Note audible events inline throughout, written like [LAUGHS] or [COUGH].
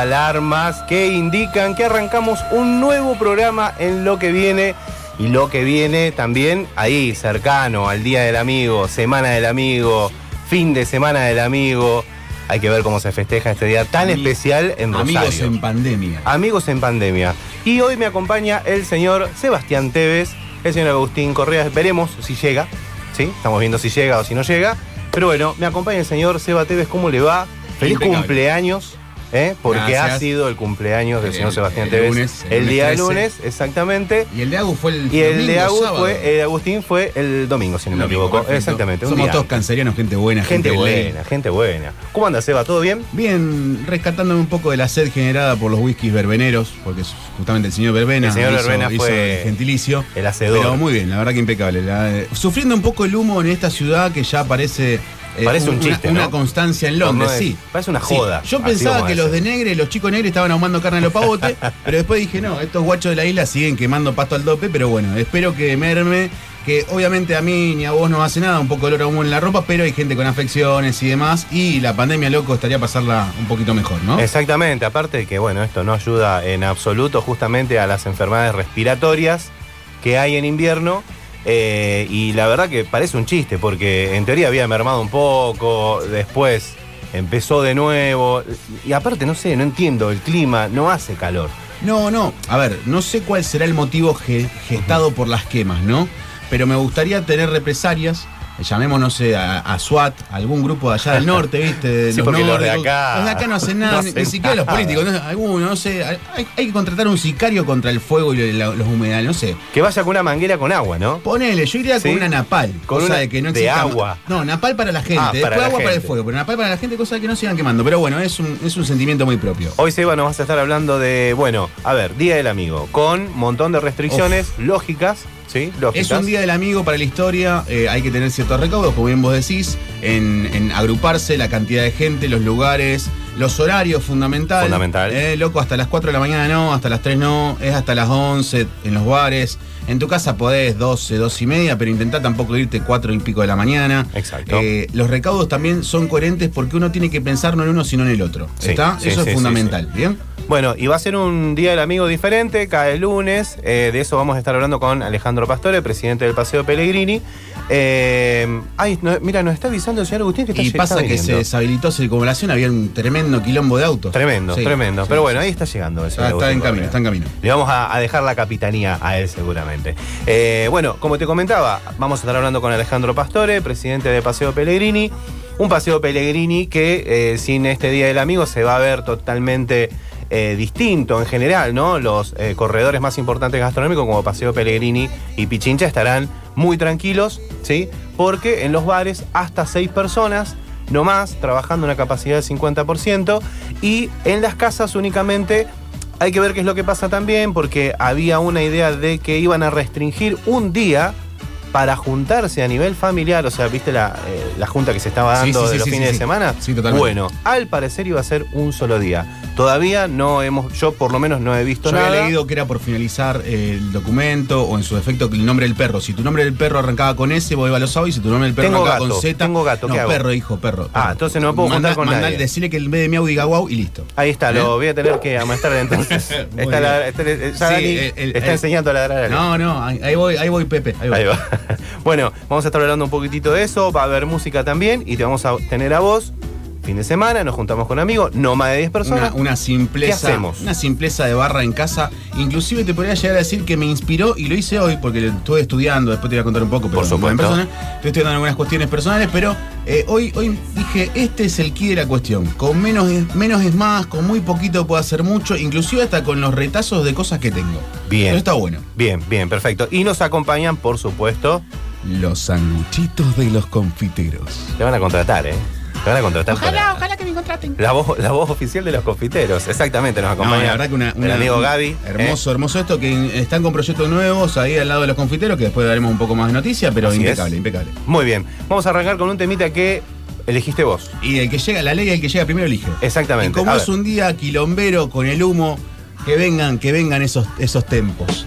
Alarmas que indican que arrancamos un nuevo programa en lo que viene. Y lo que viene también ahí, cercano al Día del Amigo, Semana del Amigo, fin de Semana del Amigo. Hay que ver cómo se festeja este día tan especial en Rosario. Amigos en pandemia. Amigos en pandemia. Y hoy me acompaña el señor Sebastián Tevez, el señor Agustín Correa. Veremos si llega. ¿sí? Estamos viendo si llega o si no llega. Pero bueno, me acompaña el señor Seba Tevez. ¿Cómo le va? Feliz Impecable. cumpleaños. ¿Eh? Porque Gracias. ha sido el cumpleaños del El- señor Sebastián el Tevez lunes, el el día de 13. lunes, exactamente. Y el de Agus fue el Y el domingo, de Agus fue, el Agustín fue el domingo, si no me equivoco. perfecto. Exactamente. Somos todos antes. cancerianos, gente buena, Gente gente, buena, gente buena. ¿Cómo anda, Seba? ¿Todo bien? Bien, rescatándome un poco de la sed generada por los whiskies verbeneros, porque justamente el señor Verbena El señor hizo, Verbena hizo fue el gentilicio. el hacedor. Pero muy bien, la verdad que impecable. La- eh, sufriendo un poco el humo en esta ciudad que ya parece. Eh, Parece un una- chiste, Una, ¿no? constancia en Londres, no es- sí. parece una Sí. joda, Yo pensaba que los de. Negre, los chicos negros estaban ahumando carne a los pavotes, [LAUGHS] pero después dije, no, estos guachos de la isla siguen quemando pasto al dope, pero bueno, espero que merme, que obviamente a mí ni a vos no hace nada, un poco de olor a humo en la ropa, pero hay gente con afecciones y demás, y la pandemia, loco, estaría pasarla un poquito mejor, ¿no? Exactamente, aparte de que bueno, esto no ayuda en absoluto justamente a las enfermedades respiratorias que hay en invierno. Eh, y la verdad que parece un chiste, porque en teoría había mermado un poco, después empezó de nuevo. Y aparte, no sé, no entiendo, el clima no hace calor. No, no. A ver, no sé cuál será el motivo ge- gestado por las quemas, ¿no? Pero me gustaría tener represalias. Llamemos, no sé, a, a SWAT, a algún grupo de allá del norte, ¿viste? De [LAUGHS] Sí, porque los de acá Los de acá no hacen nada, no ni- hacen ni siquiera los políticos, no, alguno, no sé. Hay, hay que contratar un sicario contra el fuego y la- los humedales, no sé. Que vaya con una manguera con agua, ¿no? Ponele, yo iría Sí. con una napal. Con cosa una de que no de exista- agua. No, napal para la gente. Ah, para después la agua para el fuego. Pero napal para la gente, cosa de que no sigan quemando. Pero bueno, es un, es un sentimiento muy propio. Hoy, Seba, nos vas a estar hablando de, bueno, a ver, Día del Amigo, con un montón de restricciones lógicas, Es un día del amigo para la historia, eh, hay que tener ciertos recaudos, como bien vos decís, en, en agruparse, la cantidad de gente, los lugares, los horarios, fundamental. Fundamental. Eh, loco, hasta las 4 de la mañana no, hasta las 3 no, es hasta las 11 en los bares. En tu casa podés 12, 12 y media, pero intentá tampoco irte 4 y pico de la mañana. Exacto. Eh, los recaudos también son coherentes porque uno tiene que pensar no en uno, sino en el otro. Sí, ¿Está? sí, Eso sí, es fundamental, ¿bien? Bueno, y va a ser un Día del Amigo diferente, el lunes. eh, de eso vamos a estar hablando con Alejandro Pastore, presidente del Paseo Pellegrini. Eh, ay, no, mira, nos está avisando el señor Agustín que está Y pasa que se deshabilitó circunvalación, había un tremendo quilombo de autos. Tremendo, Sí, tremendo. sí, Pero bueno, ahí está llegando el señor Está, está Agustín en camino, está en camino. Le vamos a, a dejar la capitanía a él seguramente. Eh, bueno, como te comentaba, vamos a estar hablando con Alejandro Pastore, presidente de Paseo Pellegrini. Un Paseo Pellegrini que eh, sin este Día del Amigo se va a ver totalmente eh, distinto en general, ¿no? Los eh, corredores más importantes gastronómicos como Paseo Pellegrini y Pichincha estarán muy tranquilos, ¿sí? Porque en los bares hasta seis personas no más, trabajando una capacidad del 50%, y en las casas únicamente hay que ver qué es lo que pasa también, porque había una idea de que iban a restringir un día para juntarse a nivel familiar, o sea, ¿viste la, eh, la junta que se estaba dando sí, de sí, los fines de semana? Sí, totalmente. Bueno, al parecer iba a ser un solo día. Todavía no hemos, yo por lo menos no he visto Yo nada. había leído que era por finalizar eh, el documento o en su defecto el nombre del perro. Si tu nombre del perro arrancaba con S, vos ibas a los y si tu nombre del perro Tengo arrancaba gato, con Z. tengo gato, no, ¿qué hago? perro, hijo, perro. Ah, perro. entonces no me puedo juntar con nadie. Decirle que en vez de miau diga guau y listo. Ahí está, ¿Eh? lo voy a tener que amastar entonces. [LAUGHS] Está la- está- ya Sí, el- el- está el- enseñando a ladrar a alguien. No, no, ahí, ahí voy, ahí voy, Pepe. Ahí voy. Ahí va. [LAUGHS] Bueno, vamos a estar hablando un poquitito de eso, va a haber música también y te vamos a tener a vos fin de semana, nos juntamos con amigos, no más de 10 personas. Una, una simpleza. ¿Qué hacemos? Una simpleza de barra en casa. Inclusive te podría llegar a decir que me inspiró y lo hice hoy porque lo estuve estudiando. Después te voy a contar un poco, pero Por en supuesto. persona. Estoy estudiando algunas cuestiones personales, pero eh, hoy, hoy dije, este es el key de la cuestión. Con menos es, menos es más, con muy poquito puedo hacer mucho, inclusive hasta con los retazos de cosas que tengo. Bien. Pero está bueno. Bien, bien, perfecto. Y nos acompañan, por supuesto, Los sanguchitos de los confiteros. te van a contratar, ¿eh? Te van a contratar. Ojalá, para- ojalá que me contraten. La voz, la voz oficial de los confiteros, exactamente, nos No, acompaña la verdad que una, el una- amigo Gaby. ¿eh? Hermoso, hermoso esto, que están con proyectos nuevos ahí al lado de los confiteros, que después daremos un poco más de noticias, pero Así impecable, es. impecable. Muy bien, vamos a arrancar con un temita que elegiste vos. Y el que llega, la ley, el que llega primero elige. Exactamente. Y como A es ver. un día quilombero con el humo, que vengan, que vengan esos, esos tempos.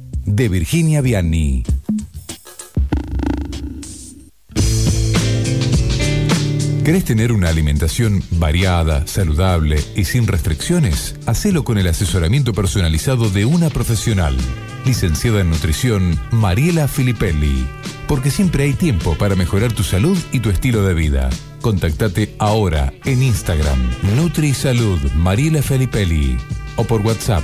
de Virginia Vianney. ¿Querés tener una alimentación variada, saludable y sin restricciones? Hacelo con el asesoramiento personalizado de una profesional. Licenciada en nutrición, Mariela Filipelli. Porque siempre hay tiempo para mejorar tu salud y tu estilo de vida. Contactate ahora en Instagram, NutriSalud Mariela Filipelli. O por WhatsApp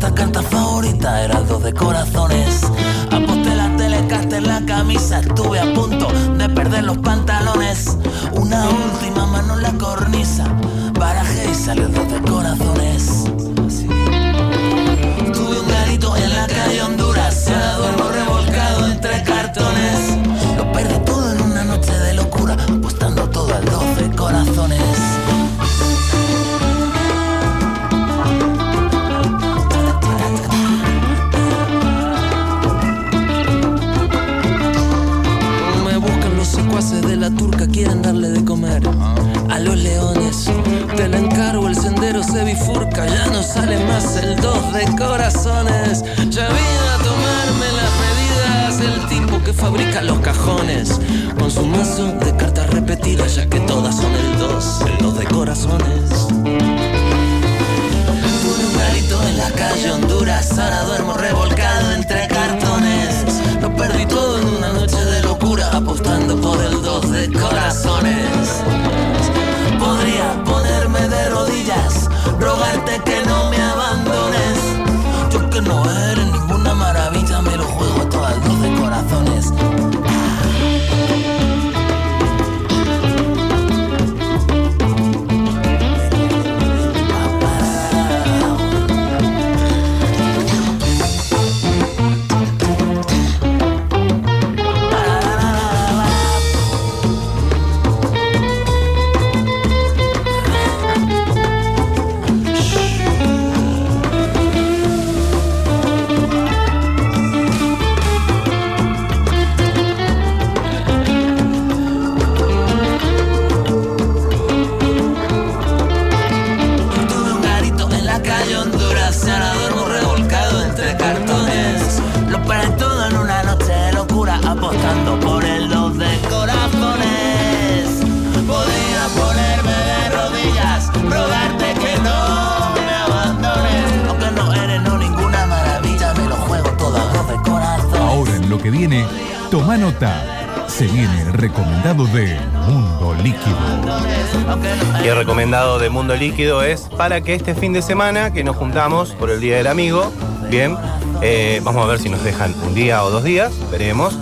Quería. Nuestra carta favorita era el dos de corazones. Aposté la telecasta en la camisa. Estuve a punto de perder los pantalones. Una última quieren darle de comer a los leones. Te la encargo, el sendero se bifurca, ya no sale más el dos de corazones. Ya vine a tomarme las medidas, el tipo que fabrica los cajones. Con su mazo de cartas repetidas, ya que todas son el dos, el dos de corazones. En la calle Honduras, ahora duermo revolcado entre cartones. Lo perdí todo en una noche de locura, apostando por el dos de corazones. Podría ponerme de rodillas, rogarte Líquido es para que este fin de semana que nos juntamos por el Día del Amigo, bien, eh, vamos a ver si nos dejan un día o dos días, veremos.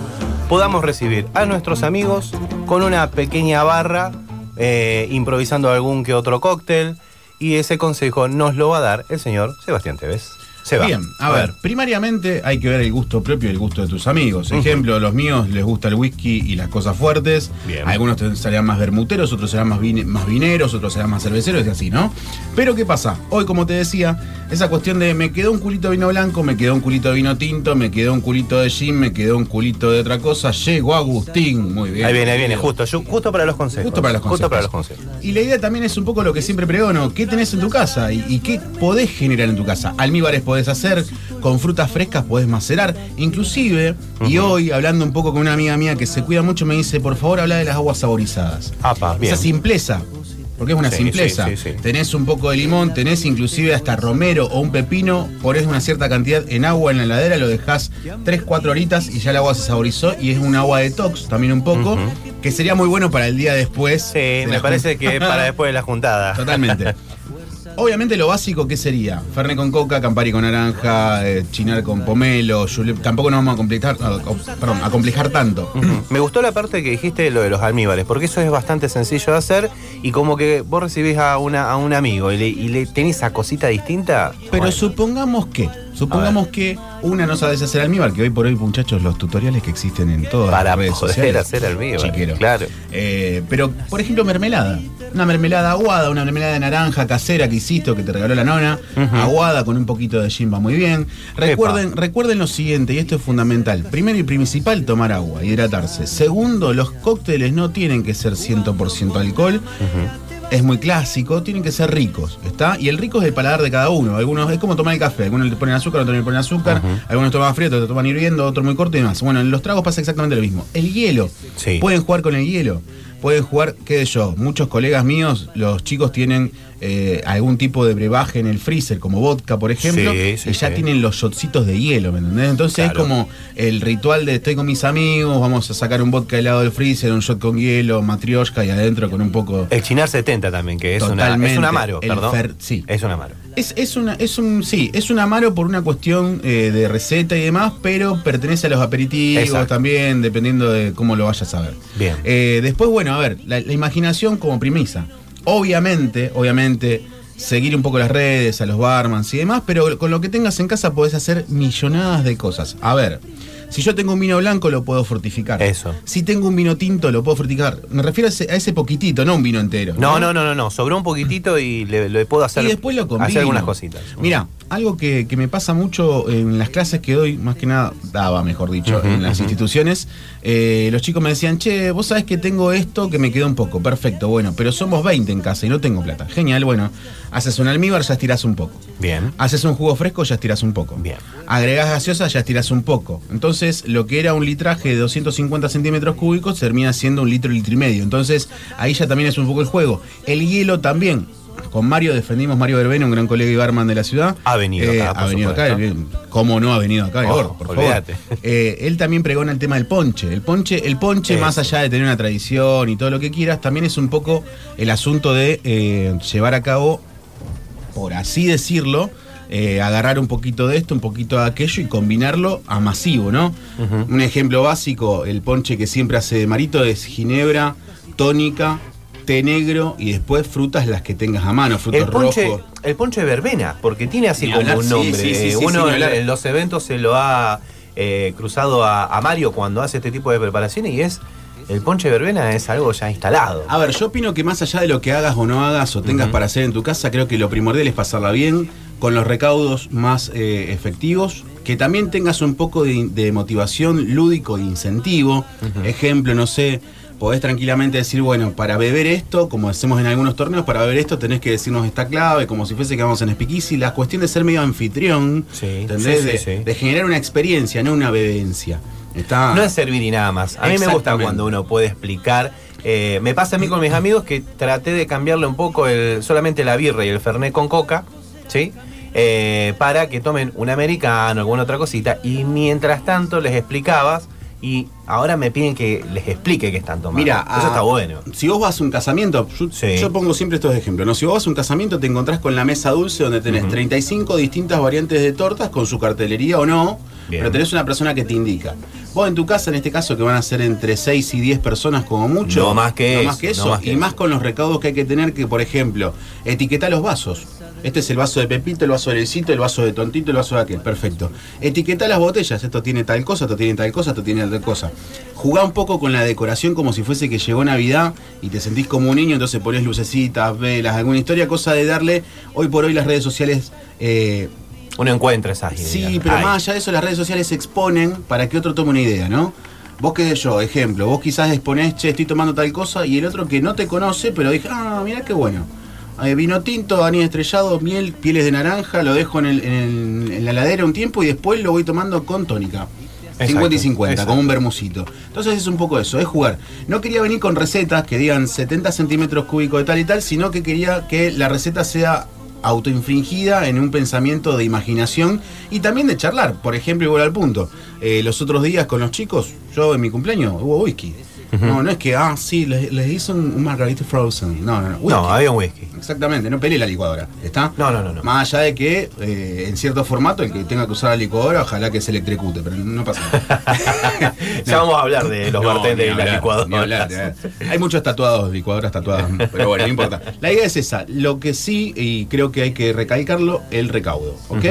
podamos recibir a nuestros amigos con una pequeña barra, eh, improvisando algún que otro cóctel. Y ese consejo nos lo va a dar el señor Sebastián Tevez. Se va. Bien, a ver, primariamente hay que ver el gusto propio y el gusto de tus amigos. Ejemplo, los míos les gusta el whisky y las cosas fuertes. Bien. Algunos serían más bermuteros, otros serán más, más vineros, otros serán más cerveceros y así, ¿no? Pero ¿qué pasa? Hoy, como te decía, esa cuestión de me quedó un culito de vino blanco, me quedó un culito de vino tinto, me quedó un culito de gin, me quedó un culito de otra cosa. Llegó Agustín, muy bien. Ahí viene, ahí viene, justo, yo- justo para los consejos. Justo para los consejos. Justo para los consejos. Y la idea también es un poco lo que siempre pregono, ¿qué tenés en tu casa? ¿Y, y qué podés generar en tu casa? Almíbares podés hacer, con frutas frescas podés macerar, inclusive, y hoy hablando un poco con una amiga mía que se cuida mucho, me dice, por favor habla de las aguas saborizadas. Apa, bien. Esa simpleza. Porque es una Sí, simpleza. sí, sí, sí. Tenés un poco de limón, tenés inclusive hasta romero o un pepino, ponés una cierta cantidad en agua en la heladera, lo dejás 3, 4 horitas y ya el agua se saborizó y es un agua detox también un poco, que sería muy bueno para el día después. Sí, de me parece que para [LAUGHS] después de la juntada. Totalmente. [LAUGHS] Obviamente lo básico, ¿qué sería? Fernet con coca, Campari con naranja, eh, chinar con pomelo, julep. Tampoco nos vamos a complicar, a- a- perdón, a complejar tanto. Me gustó la parte que dijiste de lo de los almíbares, porque eso es bastante sencillo de hacer y como que vos recibís a, una, a un amigo y le, y le tenés esa cosita distinta. Pero bueno, supongamos que, supongamos que una no sabes hacer almíbar, que hoy por hoy, muchachos, los tutoriales que existen en todas para las redes poder sociales. hacer almíbar. Chiquero. Claro. Eh, pero, por ejemplo, mermelada. Una mermelada aguada, una mermelada de naranja casera que hiciste o que te regaló la nona. Aguada con un poquito de gin va muy bien. Recuerden, recuerden lo siguiente, y esto es fundamental. Primero y principal, tomar agua, hidratarse. Segundo, los cócteles no tienen que ser 100% alcohol. Es muy clásico, tienen que ser ricos, ¿está? Y el rico es el paladar de cada uno. Algunos es como tomar el café, algunos le ponen azúcar, otros le ponen azúcar, algunos toman frío, otros toman hirviendo, otros muy corto y demás. Bueno, en los tragos pasa exactamente lo mismo. El hielo. Sí. Pueden jugar con el hielo. Pueden jugar, qué sé yo, muchos colegas míos, los chicos tienen eh, algún tipo de brebaje en el freezer, como vodka, por ejemplo, Sí, sí, y ya sí. tienen los shotcitos de hielo, ¿me entendés? Entonces Claro. es como el ritual de estoy con mis amigos, vamos a sacar un vodka helado del freezer, un shot con hielo, matrioshka y adentro con un poco... El chinar 70 también, que es, una, es un amaro, El perdón. fer- sí. Es un amaro. Es, es una, es un, sí, es un amaro por una cuestión eh, de receta y demás, pero pertenece a los aperitivos Exacto. también, dependiendo de cómo lo vayas a ver. Bien. Eh, después, bueno, a ver, la, la imaginación como premisa. Obviamente, obviamente, seguir un poco las redes, a los barmans y demás, pero con lo que tengas en casa podés hacer millonadas de cosas. A ver. Si yo tengo un vino blanco, lo puedo fortificar. Eso. Si tengo un vino tinto, lo puedo fortificar. Me refiero a ese, a ese poquitito, no un vino entero. No, no, no, no, no. Sobró un poquitito y le, le puedo hacer, y después lo combino. hacer algunas cositas. Mira, algo que, que me pasa mucho en las clases que doy, más que nada, daba, mejor dicho, en las instituciones, eh, los chicos me decían, che, vos sabés que tengo esto que me quedó un poco, perfecto, bueno, pero somos 20 en casa y no tengo plata. Genial, bueno, haces un almíbar, ya estirás un poco. Bien. Haces un jugo fresco, ya estirás un poco. Bien. Agregás gaseosa, ya estirás un poco. Entonces, lo que era un litraje de 250 centímetros cúbicos termina siendo un litro, litro y medio. Entonces, ahí ya también es un poco el juego. El hielo también. Con Mario defendimos Mario Verbena, un gran colega y barman de la ciudad. Ha venido acá, ha por venido acá. ¿Cómo no ha venido acá? Oh, Igor, por favor. Eh, él también pregona el tema del ponche. El ponche, el ponche más allá de tener una tradición y todo lo que quieras, también es un poco el asunto de eh, llevar a cabo por así decirlo, eh, agarrar un poquito de esto, un poquito de aquello y combinarlo a masivo, ¿no? Un ejemplo básico, el ponche que siempre hace Marito es ginebra, tónica, té negro y después frutas las que tengas a mano, frutos El ponche, rojos. el ponche de verbena, porque tiene así como hablar, un nombre. sí, sí, sí, Uno en, los eventos se lo ha eh, cruzado a, a Mario cuando hace este tipo de preparaciones y es el ponche de verbena es algo ya instalado. A ver, yo opino que más allá de lo que hagas o no hagas o tengas para hacer en tu casa, creo que lo primordial es pasarla bien, con los recaudos más eh, efectivos, que también tengas un poco de, de motivación lúdico e incentivo. Ejemplo, no sé, podés tranquilamente decir, bueno, para beber esto, como hacemos en algunos torneos, para beber esto tenés que decirnos esta clave, como si fuese que vamos en Speakeasy. La cuestión de ser medio anfitrión, Sí, ¿entendés? sí, sí, de, generar una experiencia, no una bebencia. Está... No es servir y nada más. A mí me gusta cuando uno puede explicar. eh, me pasa a mí con mis amigos que traté de cambiarle un poco el, solamente la birra y el fernet con coca, ¿sí? Eh, para que tomen un americano, alguna otra cosita. Y mientras tanto les explicabas y ahora me piden que les explique qué están tomando. Mira, eso está bueno. Si vos vas a un casamiento, yo, Sí. yo pongo siempre estos ejemplos, ¿no? Si vos vas a un casamiento te encontrás con la mesa dulce donde tenés 35 distintas variantes de tortas con su cartelería o no, Bien. pero tenés una persona que te indica. Vos en tu casa, en este caso, que van a ser entre 6 y 10 personas como mucho. No más que no eso, Más que no eso. más que y eso. más con los recaudos que hay que tener, que por ejemplo, etiquetar los vasos. Este es el vaso de Pepito, el vaso de Lecito, el vaso de Tontito, el vaso de aquel. Perfecto. Etiqueta las botellas. Esto tiene tal cosa, esto tiene tal cosa, esto tiene tal cosa. Jugá un poco con la decoración como si fuese que llegó Navidad y te sentís como un niño, entonces ponés lucecitas, velas, alguna historia, cosa de darle. Hoy por hoy las redes sociales. eh, Uno encuentra esas ideas. Sí, pero Ay. más allá de eso, las redes sociales se exponen para que otro tome una idea, ¿no? Vos qué sé yo, ejemplo, vos quizás exponés, che, estoy tomando tal cosa, y el otro que no te conoce, pero dije, ah, mira qué bueno. Eh, vino tinto, anís estrellado, miel, pieles de naranja, lo dejo en, el- en el- en la heladera un tiempo y después lo voy tomando con tónica. 50 y 50, exacto. como un bermucito. Entonces es un poco eso, es jugar. No quería venir con recetas que digan 70 centímetros cúbicos de tal y tal, sino que quería que la receta sea autoinfringida en un pensamiento de imaginación y también de charlar. Por ejemplo, igual al punto. eh, los otros días con los chicos, yo en mi cumpleaños hubo whisky. No, no es que, ah, sí, les, les hice un, margarita frozen. No, no, no. whisky. No, había un whisky. Exactamente, no peleé la licuadora. ¿Está? No, no, no, no. Más allá de que, eh, en cierto formato, el que tenga que usar la licuadora, ojalá que se electrocute, pero no pasa nada. [LAUGHS] Ya vamos a hablar de los No, bartenders hablar, ni hablar. Hay muchos tatuados, licuadoras tatuadas, pero bueno, no importa. La idea es esa. Lo que sí, y creo que hay que recalcarlo, el recaudo, ¿ok?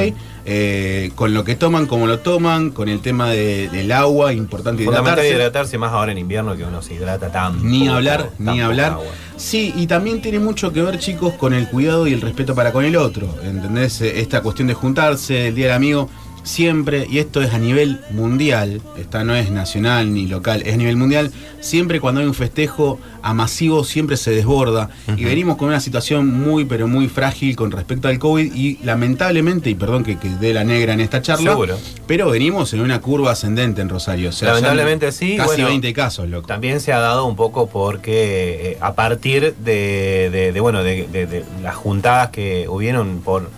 Eh, con lo que toman, como lo toman, con el tema de- del agua, importante hidratarse. hidratarse más ahora en invierno que uno se hidrata tan Ni poco, hablar, tan ni hablar. agua. Sí, y también tiene mucho que ver, chicos, con el cuidado y el respeto para con el otro. ¿Entendés? Eh, Esta cuestión de juntarse, el Día del Amigo, siempre, y esto es a nivel mundial, esta no es nacional ni local, es a nivel mundial, siempre cuando hay un festejo a masivo siempre se desborda. Y venimos con una situación muy, pero muy frágil con respecto al COVID y lamentablemente, y perdón que, que dé la negra en esta charla, Seguro. pero venimos en una curva ascendente en Rosario. O sea, ya Lamentablemente sí, Casi bueno, 20 casos, loco. También se ha dado un poco porque eh, a partir de, de- de, bueno de, las juntadas que hubieron por,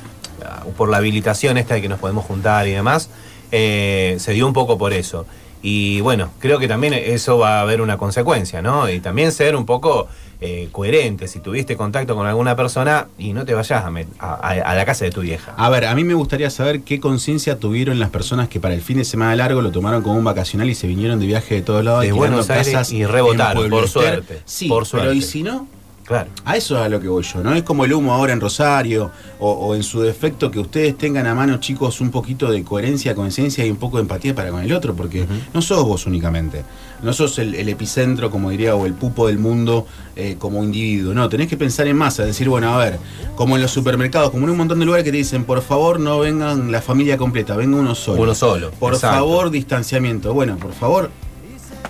por la habilitación esta de que nos podemos juntar y demás, eh, se dio un poco por eso. Y bueno, creo que también eso va a haber una consecuencia, ¿no? Y también ser un poco eh, coherente. Si tuviste contacto con alguna persona y no te vayas a, la casa de tu vieja. A ver, a mí me gustaría saber qué conciencia tuvieron las personas que para el fin de semana largo lo tomaron como un vacacional y se vinieron de viaje de todos lados De alquilando Buenos Aires casas y rebotaron, por suerte, Sí, por pero suerte. ¿y si no? Claro. A eso es a lo que voy yo, ¿no? Es como el humo ahora en Rosario, o, o en su defecto que ustedes tengan a mano, chicos, un poquito de coherencia, conciencia y un poco de empatía para con el otro, porque no sos vos únicamente, no sos el, el epicentro, como diría, o el pupo del mundo eh, como individuo, no, tenés que pensar en masa, decir, bueno, a ver, como en los supermercados, como en un montón de lugares que te dicen, por favor, no vengan la familia completa, venga uno solo. Uno solo, Por exacto. favor, distanciamiento. Bueno, por favor,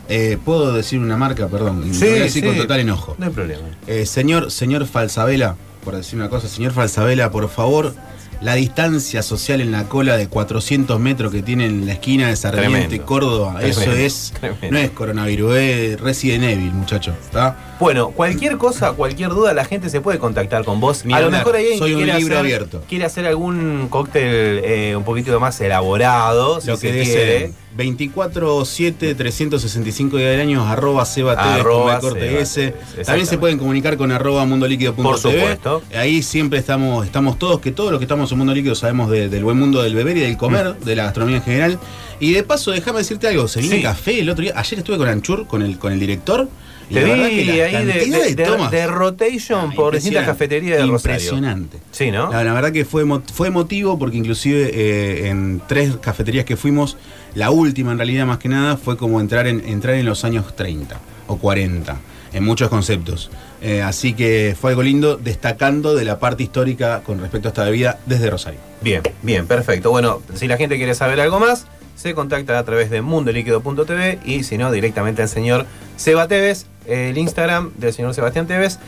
eh, ¿puedo decir una marca? Perdón, Sí, voy a decir sí. con total enojo. No hay problema. Eh, señor, señor Falsabela, por decir una cosa, señor Falsabela, por favor, la distancia social en la cola de 400 metros que tiene en la esquina de Sarmiento y Tremendo. Córdoba, eso es, tremendo. no es coronavirus, es Resident Evil, muchacho. ¿está? Bueno, cualquier cosa, cualquier duda, la gente se puede contactar con vos. Ni a lo mejor hay alguien soy un quiere libro hacer, abierto. quiere hacer algún cóctel eh, un poquito más elaborado, si Lo se que quiere. Dice 24-7, 365 días del año, arroba seba Arroba corte S. También se pueden comunicar con arroba mundoliquido.tv. Por supuesto. Ahí siempre estamos, estamos todos, que todos los que estamos en Mundo Líquido sabemos de- del buen mundo del beber y del comer, de la gastronomía en general. Y de paso, déjame decirte algo, se viene Sí. café el otro día. Ayer estuve con Anchur, con el, con el director. Y Te vi que ahí de, de- rotation Ah, por distintas cafeterías de Rosario. Impresionante. Sí, ¿no? La, la verdad que fue, fue emotivo porque inclusive eh, en tres cafeterías que fuimos, la última en realidad más que nada fue como entrar en, entrar en los años 30 o 40 en muchos conceptos. Eh, así que fue algo lindo destacando de la parte histórica con respecto a esta bebida desde Rosario. Bien, bien, perfecto. Bueno, si la gente quiere saber algo más, se contacta a través de mundoliquido.tv y si no, directamente al señor Seba Tevez, el Instagram del señor Sebastián Tevez.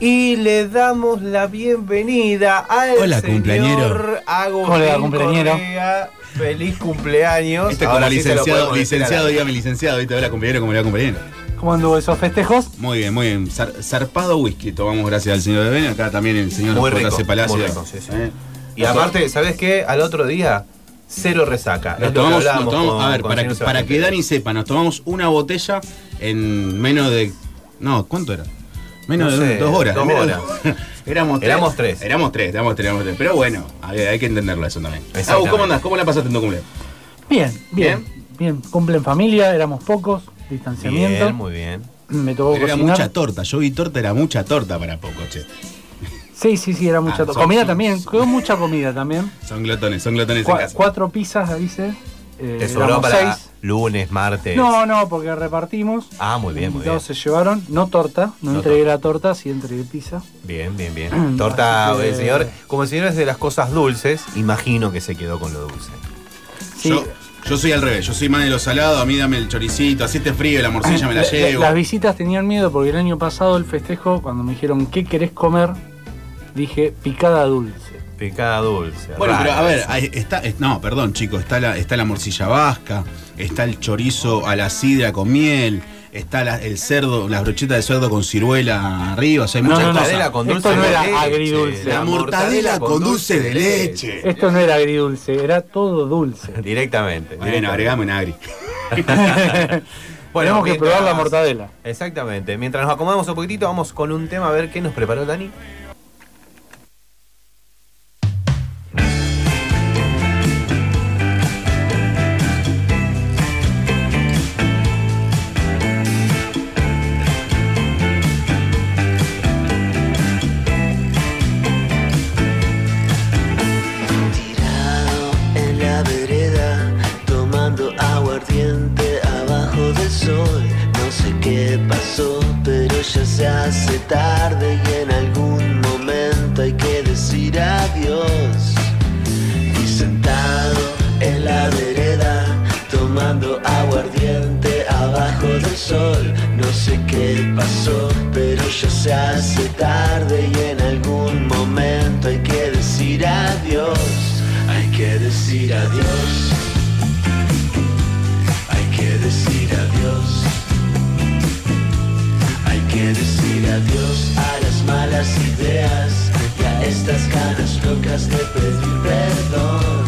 Y le damos la bienvenida al Hola, señor cumpleañero. Agustín Hola, cumpleañero. Correa. Feliz cumpleaños. Este Ahora como sí licenciado, la- licenciado, dígame licenciado, ¿viste? Hola compañero, como le va compañero. ¿Cómo anduvo esos festejos? Muy bien, muy bien. Zar- zarpado whisky, tomamos gracias al señor Beben, acá también el señor J.C. Palacio. muy rico, sí, sí. Eh. Y aparte, ¿sabes qué? Al otro día, cero resaca. Nos tomamos, nos tomamos- con- a ver, para, que- para que. Dani sepa, nos tomamos una botella en menos de. No, ¿cuánto era? Menos No de sé, dos horas. dos horas. [LAUGHS] éramos tres. Éramos tres. Éramos tres, éramos tres, éramos tres. Pero bueno, hay, hay que entenderlo eso también. Agus, ¿cómo andás? ¿Cómo la pasaste en tu cumpleaños? Bien, bien. bien, cumple en familia, éramos pocos, distanciamiento. Bien, muy bien. Me tocó Pero era cocinar. mucha torta. Yo vi torta, era mucha torta para poco, che. Sí, sí, sí, era mucha Ah, son- Comida son- también, quedó mucha comida también. Son glotones, son glotones en Cua- casa. cuatro pizzas, dice. Eh, Te sobró para seis. lunes, martes. No, no, porque repartimos. Ah, muy bien, muy bien. Dos se llevaron, no torta, no, No entregué torta. la torta, sí entregué pizza. Bien, bien, bien. [CLEARS THROAT] Torta, que- el señor, como el señor es de las cosas dulces, imagino que se quedó con lo dulce. Sí. Yo, yo soy al revés, yo soy más de los salados, a mí dame el choricito, así esté frío, la morcilla me la [CLEARS THROAT] La- llevo. Las visitas tenían miedo porque el año pasado el festejo, cuando me dijeron ¿qué querés comer? Dije picada dulce. Picada dulce. Bueno, pero a ver, está, es- no, perdón, chicos, está la, está la morcilla vasca, está el chorizo a la sidra con miel, está la- el cerdo, las brochetas de cerdo con ciruela arriba, o sea, hay No, muchas no, no, cosas. mortadela con Esto dulce no de era leche. agridulce. La mortadela con dulce de leche. Esto no era agridulce, era todo dulce. [LAUGHS] Directamente. Bueno, directamente. agregame un agri. [LAUGHS] Bueno, Tenemos que mientras- probar la mortadela. Exactamente. Mientras nos acomodamos un poquitito, vamos con un tema a ver qué nos preparó Dani. No sé qué pasó, pero ya se hace tarde y en algún momento hay que decir adiós. Hay que decir adiós. Hay que decir adiós. Hay que decir adiós a las malas ideas y a estas ganas locas de pedir perdón.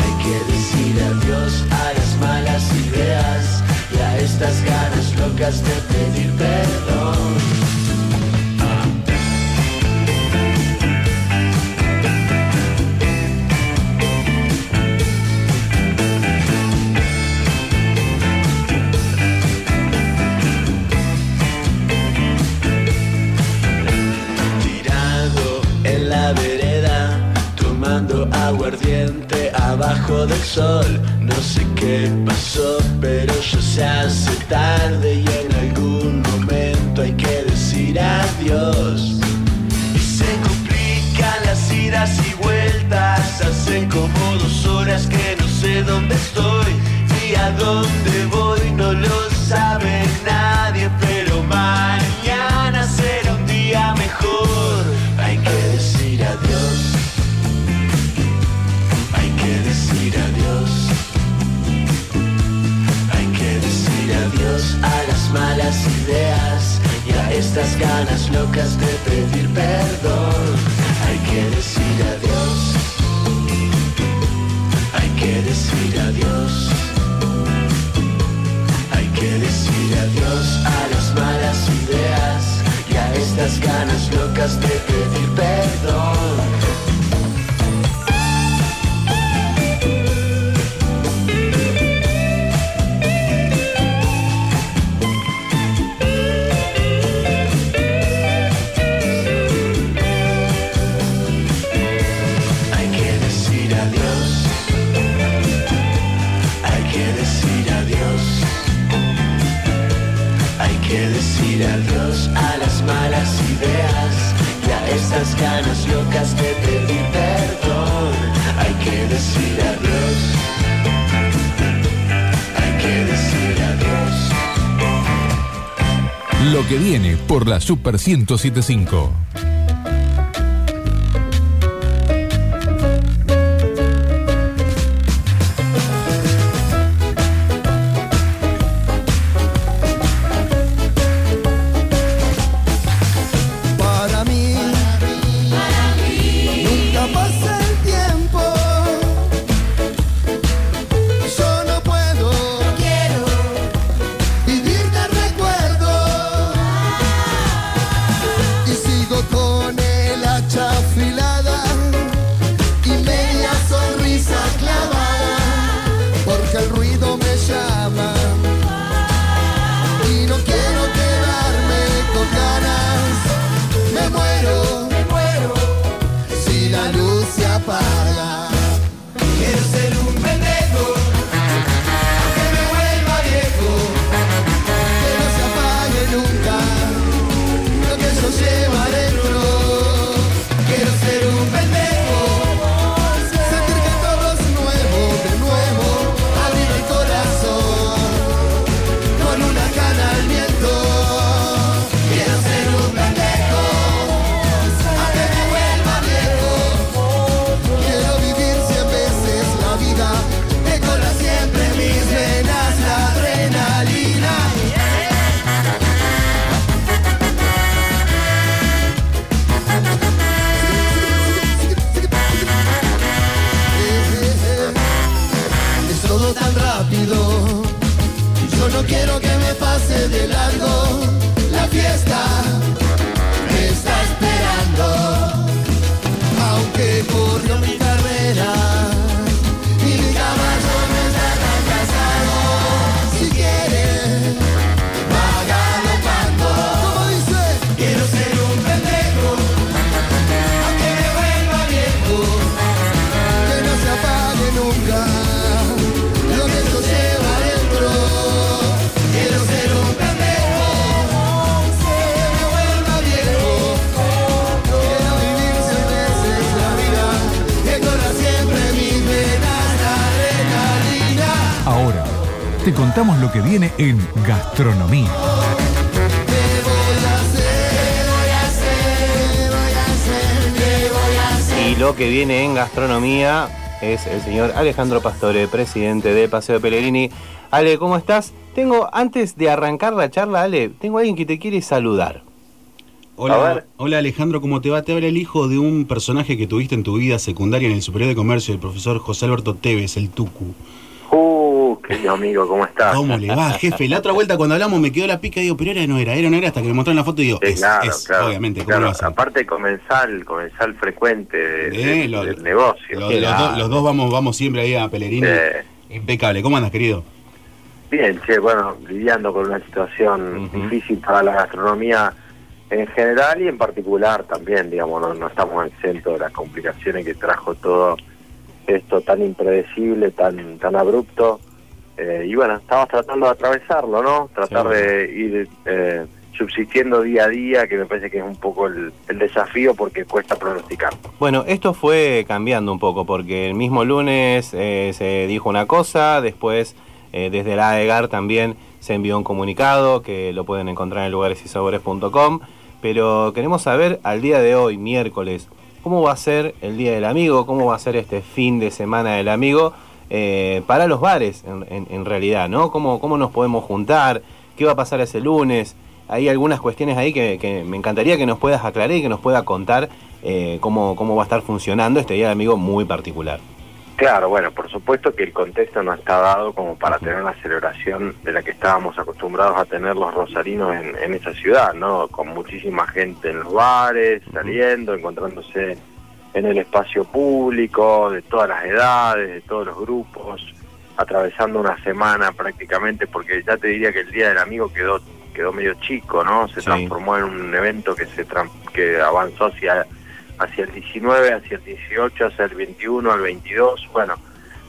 Hay que decir adiós a las malas ideas y a estas ganas locas de pedir perdón. Tirado en la vereda, tomando aguardiente abajo del sol. Qué pasó, pero ya se hace tarde y en algún momento hay que decir adiós. Y se complican las idas y vueltas, hace como dos horas que no sé dónde estoy ni a dónde voy, no lo sabe estas ganas locas de pedir perdón. Hay que decir adiós, hay que decir adiós. Hay que decir adiós a las malas ideas y a estas ganas locas de pedir perdón. A estas ganas locas de pedir perdón. Hay que decir adiós. Hay que decir adiós. Lo que viene por la Super 1075. A hacer? Y lo que viene en gastronomía es el señor Alejandro Pastore, presidente de Paseo Pellegrini. Ale, ¿cómo estás? Tengo, antes de arrancar la charla, Ale, tengo a alguien que te quiere saludar. Hola, hola Alejandro, ¿cómo te va? Te habla el hijo de un personaje que tuviste en tu vida secundaria en el Superior de Comercio, el profesor José Alberto Tevez, el Tucu. [LAUGHS] Querido amigo, ¿cómo estás? ¿Cómo le va, jefe? La otra vuelta cuando hablamos me quedó la pica y digo, pero era no era, era no era, hasta que me mostraron la foto y digo, es, claro, es, claro, obviamente, ¿cómo claro. lo hacer? Aparte comensal, comensal frecuente de- de- lo- del negocio. Lo- los, dos- los dos vamos, vamos siempre ahí a Pellegrini. Eh, Impecable. ¿Cómo andas, querido? bien, che, bueno, lidiando con una situación difícil para la gastronomía en general y en particular también, digamos, no, no estamos exentos de las complicaciones que trajo todo esto tan impredecible, tan tan abrupto. Eh, y bueno, estamos tratando de atravesarlo, ¿no? Tratar Sí. de ir eh, subsistiendo día a día, que me parece que es un poco el, el desafío porque cuesta pronosticar. Bueno, esto fue cambiando un poco porque el mismo lunes eh, se dijo una cosa, después eh, desde la AEGAR también se envió un comunicado que lo pueden encontrar en lugaresysabores.com, pero queremos saber al día de hoy, miércoles, cómo va a ser el Día del Amigo, cómo va a ser este fin de semana del amigo eh, para los bares en, en- en realidad, ¿no? ¿Cómo, ¿Cómo nos podemos juntar? ¿Qué va a pasar ese lunes? Hay algunas cuestiones ahí que, que me encantaría que nos puedas aclarar y que nos pueda contar eh, cómo, cómo va a estar funcionando este Día del Amigo muy particular. Claro, bueno, por supuesto que el contexto no está dado como para tener una celebración de la que estábamos acostumbrados a tener los rosarinos en, en esa ciudad, ¿no? Con muchísima gente en los bares, saliendo, encontrándose en el espacio público, de todas las edades, de todos los grupos, atravesando una semana prácticamente, porque ya te diría que el Día del Amigo quedó quedó medio chico, ¿no? Se Sí. transformó en un evento que se que avanzó hacia hacia el 19, hacia el 18, hacia el 21, al 22. Bueno,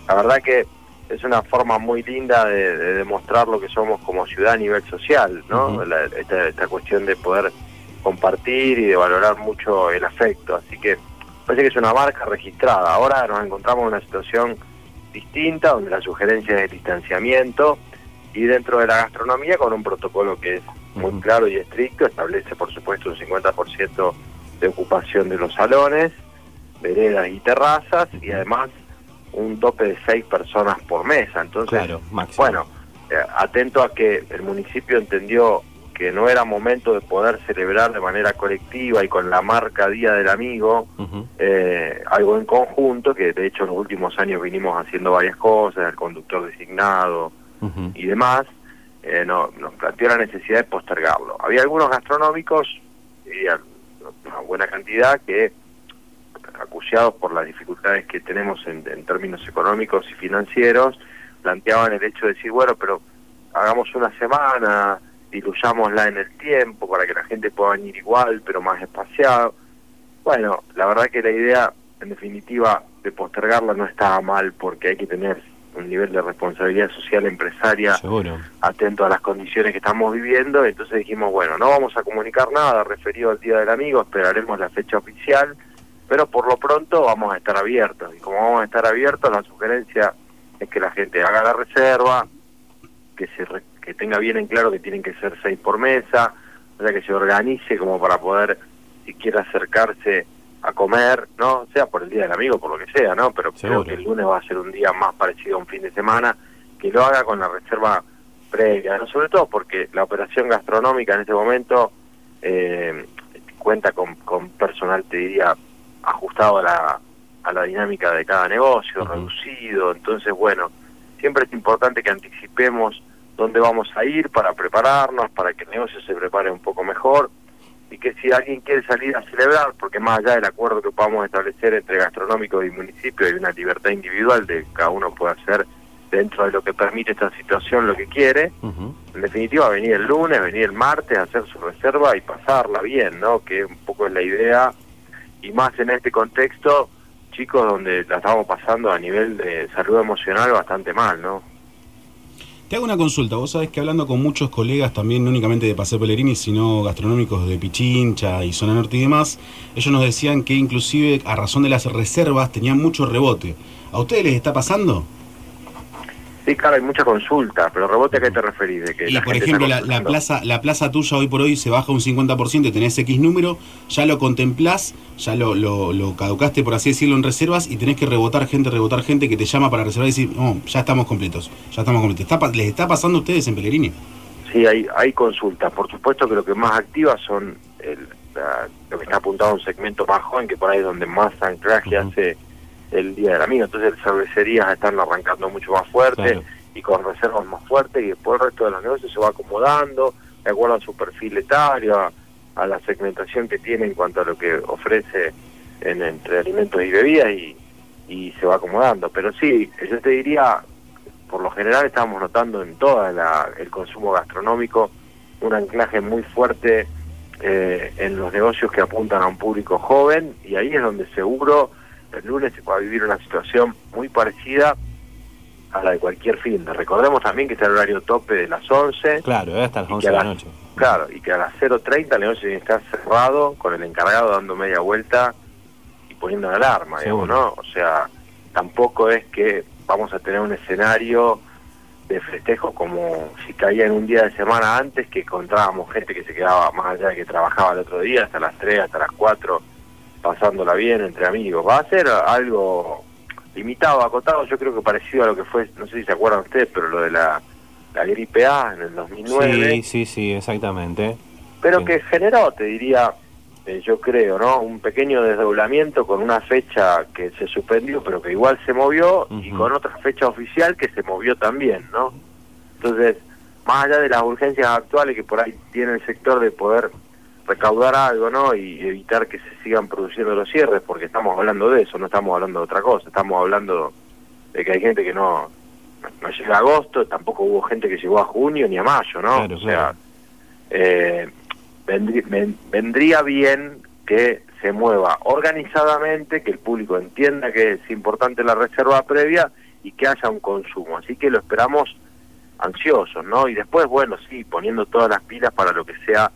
la verdad que es una forma muy linda de, de demostrar lo que somos como ciudad a nivel social, ¿no? La- esta, esta cuestión de poder compartir y de valorar mucho el afecto. Así que parece que es una marca registrada. Ahora nos encontramos en una situación distinta, donde la sugerencia es el distanciamiento y dentro de la gastronomía con un protocolo que es muy claro y estricto, establece por supuesto un 50% de ocupación de los salones, veredas y terrazas y además un tope de seis personas por mesa. Entonces, Claro, bueno, eh, atento a que el municipio entendió que no era momento de poder celebrar de manera colectiva y con la marca Día del Amigo eh, algo en conjunto, que de hecho en los últimos años vinimos haciendo varias cosas, el conductor designado y demás, eh, no, nos planteó la necesidad de postergarlo. Había algunos gastronómicos, diría una buena cantidad, que acuciados por las dificultades que tenemos en, en términos económicos y financieros, planteaban el hecho de decir, bueno, pero hagamos una semana, diluyámosla en el tiempo para que la gente pueda venir igual, pero más espaciado. Bueno, la verdad que la idea, en definitiva, de postergarla no estaba mal porque hay que tener un nivel de responsabilidad social empresaria Seguro. atento a las condiciones que estamos viviendo, entonces dijimos, bueno, no vamos a comunicar nada referido al Día del Amigo, esperaremos la fecha oficial, pero por lo pronto vamos a estar abiertos, y como vamos a estar abiertos, la sugerencia es que la gente haga la reserva, que se re- que tenga bien en claro que tienen que ser seis por mesa, o sea, que se organice como para poder, si quiere acercarse a comer, ¿no? Sea por el Día del Amigo, por lo que sea, ¿no? Pero creo que el lunes va a ser un día más parecido a un fin de semana, que lo haga con la reserva previa, ¿no? Sobre todo porque la operación gastronómica en este momento eh, cuenta con, con personal, te diría, ajustado a la, a la dinámica de cada negocio, reducido, entonces, bueno, siempre es importante que anticipemos dónde vamos a ir para prepararnos, para que el negocio se prepare un poco mejor y que si alguien quiere salir a celebrar, porque más allá del acuerdo que podamos establecer entre gastronómicos y municipio, hay una libertad individual de cada uno puede hacer dentro de lo que permite esta situación lo que quiere. En definitiva, venir el lunes, venir el martes, hacer su reserva y pasarla bien, ¿no? Que un poco es la idea, y más en este contexto, chicos, donde la estamos pasando a nivel de salud emocional bastante mal, ¿no? Te hago una consulta. Vos sabés que hablando con muchos colegas, también no únicamente de Paseo Pellegrini, sino gastronómicos de Pichincha y Zona Norte y demás, ellos nos decían que inclusive a razón de las reservas tenían mucho rebote. ¿A ustedes les está pasando? Sí, claro, hay mucha consulta, pero rebote a qué te referís? De que Y la por gente ejemplo, la, plaza la plaza tuya hoy por hoy se baja un 50% y tenés X número, ya lo contemplás, ya lo, lo, lo caducaste, por así decirlo, en reservas y tenés que rebotar gente, rebotar gente que te llama para reservar y decir, no, ya estamos completos, ya estamos completos. ¿Está ¿Les está pasando a ustedes en Pellegrini? Sí, hay, hay consultas. Por supuesto que lo que más activa son el, la- lo que está apuntado a un segmento más joven, que por ahí es donde más anclaje hace el Día del Amigo. Entonces las cervecerías están arrancando mucho más fuerte Claro. y con reservas más fuertes y después el resto de los negocios se va acomodando de acuerdo a su perfil etario, a, a la segmentación que tiene en cuanto a lo que ofrece en, entre alimentos y bebidas y, y se va acomodando. Pero sí, yo te diría, por lo general estamos notando en todo el consumo gastronómico un anclaje muy fuerte eh, en los negocios que apuntan a un público joven y ahí es donde seguro el lunes se va a vivir una situación muy parecida a la de cualquier fin. Recordemos también que está el horario tope de las 11. Claro, hasta las y 11 que de la noche. Claro, y que a las 0.30 el negocio tiene que estar cerrado con el encargado dando media vuelta y poniendo la alarma, digamos. ¿no? O sea, tampoco es que vamos a tener un escenario de festejo como si caía en un día de semana antes que encontrábamos gente que se quedaba más allá de que trabajaba el otro día hasta las 3, hasta las 4 pasándola bien entre amigos. Va a ser algo limitado, acotado, yo creo que parecido a lo que fue, no sé si se acuerdan ustedes, pero lo de la, la gripe A en el 2009 Sí, sí, sí, exactamente. pero Sí. que generó, te diría, eh, yo creo, ¿no? Un pequeño desdoblamiento con una fecha que se suspendió, pero que igual se movió, y con otra fecha oficial que se movió también, ¿no? Entonces, más allá de las urgencias actuales que por ahí tiene el sector de poder recaudar algo, ¿no? Y evitar que se sigan produciendo los cierres, porque estamos hablando de eso, no estamos hablando de otra cosa, estamos hablando de que hay gente que no, no llega a agosto, tampoco hubo gente que llegó a junio ni a mayo, ¿no? Claro, o sea, claro. eh, vendrí- ven- vendría bien que se mueva organizadamente, que el público entienda que es importante la reserva previa y que haya un consumo. Así que lo esperamos ansiosos, ¿no? Y después, bueno, sí, poniendo todas las pilas para lo que sea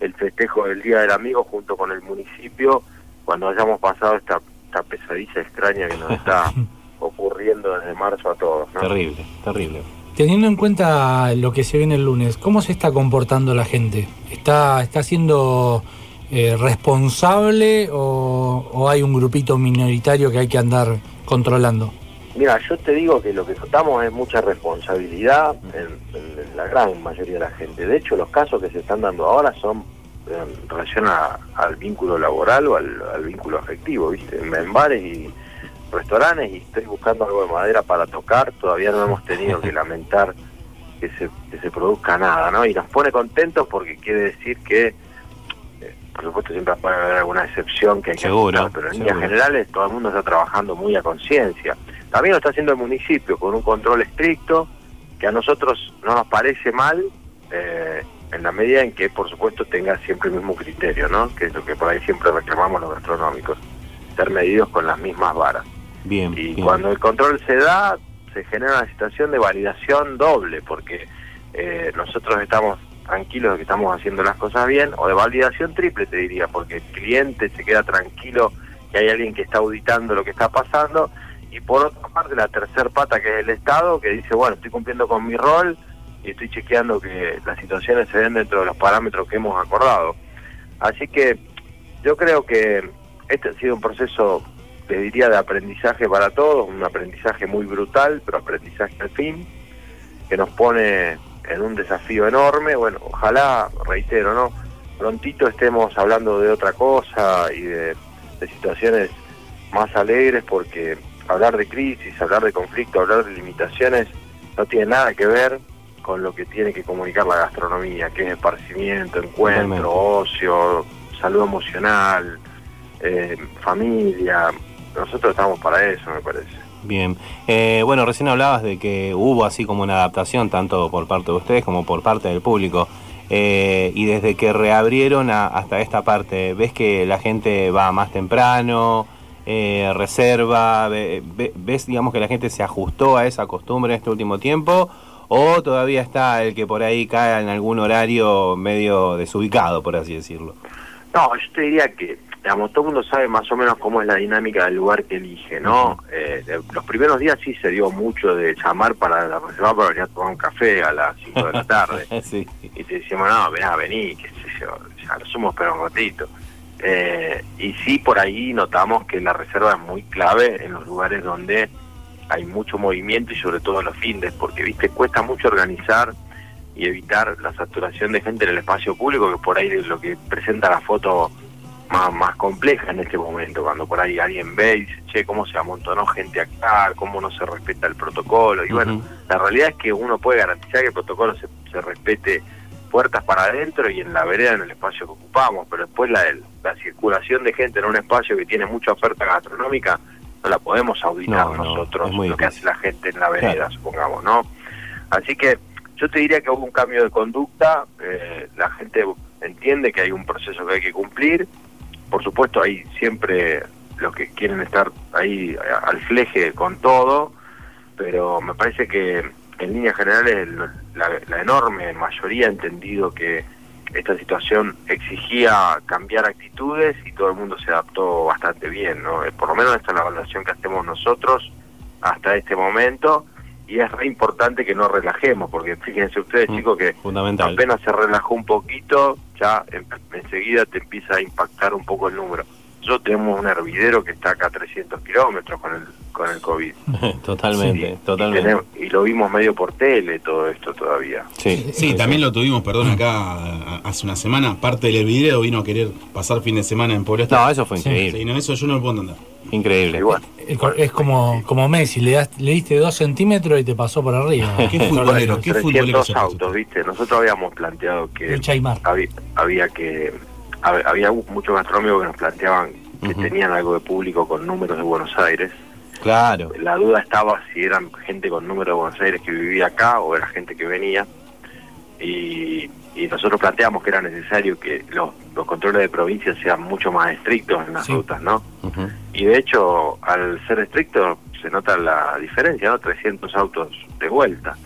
el festejo del Día del Amigo junto con el municipio, cuando hayamos pasado esta, esta pesadilla extraña que nos [LAUGHS] está ocurriendo desde marzo a todos, ¿no? Terrible, terrible. Teniendo en cuenta lo que se viene el lunes, ¿cómo se está comportando la gente? ¿Está, está siendo eh, responsable o, o hay un grupito minoritario que hay que andar controlando? Mira, yo te digo que lo que notamos es mucha responsabilidad en, en- en la gran mayoría de la gente. De hecho, los casos que se están dando ahora son en relación a- al vínculo laboral o al, al vínculo afectivo, ¿viste? En, bares y restaurantes y estoy buscando algo de madera para tocar. Todavía no hemos tenido que [LAUGHS] lamentar que se, que se produzca nada, ¿no? Y nos pone contentos porque quiere decir que, eh, por supuesto, siempre puede haber alguna excepción que hay que Seguro, aceptar, pero en líneas generales todo el mundo está trabajando muy a conciencia. También lo está haciendo el municipio con un control estricto que a nosotros no nos parece mal eh, en la medida en que, por supuesto, tenga siempre el mismo criterio, ¿no? Que es lo que por ahí siempre reclamamos los gastronómicos, ser medidos con las mismas varas. Bien, Y bien. cuando el control se da, se genera una situación de validación doble, porque eh, nosotros estamos tranquilos de que estamos haciendo las cosas bien, o de validación triple, te diría, porque el cliente se queda tranquilo que hay alguien que está auditando lo que está pasando, y por otra parte la tercer pata que es el Estado, que dice, bueno, estoy cumpliendo con mi rol y estoy chequeando que las situaciones se den dentro de los parámetros que hemos acordado. Así que yo creo que este ha sido un proceso, te diría, de aprendizaje para todos, un aprendizaje muy brutal, pero aprendizaje al fin, que nos pone en un desafío enorme. Bueno, ojalá, reitero, ¿no? Prontito estemos hablando de otra cosa y de, de situaciones más alegres, porque hablar de crisis, hablar de conflicto, hablar de limitaciones no tiene nada que ver con lo que tiene que comunicar la gastronomía, que es esparcimiento, encuentro, Totalmente. ocio, salud emocional, eh, familia. Nosotros estamos para eso, me parece. Bien. Eh, bueno, recién hablabas de que hubo así como una adaptación tanto por parte de ustedes como por parte del público. Eh, y desde que reabrieron a- hasta esta parte, ¿ves que la gente va más temprano? Eh, reserva, ve- ve- ves digamos que la gente se ajustó a esa costumbre en este último tiempo o todavía está el que por ahí cae en algún horario medio desubicado, por así decirlo. No, yo te diría que, digamos, todo el mundo sabe más o menos cómo es la dinámica del lugar que elige, ¿no? Eh, de- los primeros días sí se dio mucho de llamar para la reserva para venir a tomar un café a las 5 de la [LAUGHS] tarde. sí. Y te decíamos, no, vení, vení, qué sé yo, ya lo somos pero un ratito. Eh, y sí, por ahí notamos que la reserva es muy clave en los lugares donde hay mucho movimiento y sobre todo los fines, porque, viste, cuesta mucho organizar y evitar la saturación de gente en el espacio público, que por ahí es lo que presenta la foto más, más compleja en este momento, cuando por ahí alguien ve y dice, che, cómo se amontonó gente acá, cómo no se respeta el protocolo. Y bueno, la realidad es que uno puede garantizar que el protocolo se, se respete puertas para adentro y en la vereda, en el espacio que ocupamos, pero después la, la circulación de gente en un espacio que tiene mucha oferta gastronómica, no la podemos auditar No, no, nosotros, lo que hace la gente en la vereda, Claro. supongamos, ¿no? Así que yo te diría que hubo un cambio de conducta, eh, la gente entiende que hay un proceso que hay que cumplir, por supuesto hay siempre los que quieren estar ahí al fleje con todo, pero me parece que en líneas generales la, la enorme mayoría ha entendido que esta situación exigía cambiar actitudes y todo el mundo se adaptó bastante bien, ¿no? Eh, Por lo menos esta es la evaluación que hacemos nosotros hasta este momento y es re importante que no relajemos, porque fíjense ustedes chicos que Fundamental. apenas se relajó un poquito, ya en- enseguida te empieza a impactar un poco el número. Nosotros tenemos un hervidero que está acá a 300 kilómetros con el, con el COVID. [LAUGHS] totalmente, totalmente. tenemos- y lo vimos medio por tele todo esto todavía. Sí, Sí, también lo tuvimos, perdón, acá a- hace una semana. Parte del video vino a querer pasar fin de semana en Pueblo. No, eso fue increíble. Sí, no, eso yo no lo puedo entender. Increíble. Cor- Es como, como Messi, le, das- le diste dos centímetros y te pasó por arriba. [LAUGHS] ¿Qué futbolero? ¿Qué 300 futbolero autos, ¿viste? Nosotros habíamos planteado que El Chaimar. había, había que había muchos gastronómicos que nos planteaban que tenían algo de público con números de Buenos Aires. Claro. La duda estaba si eran gente con número de Buenos Aires que vivía acá o era gente que venía. Y, y nosotros planteamos que era necesario que los, los controles de provincia sean mucho más estrictos en las rutas, ¿no? Y de hecho, al ser estricto, se nota la diferencia, ¿no? 300 autos de vuelta.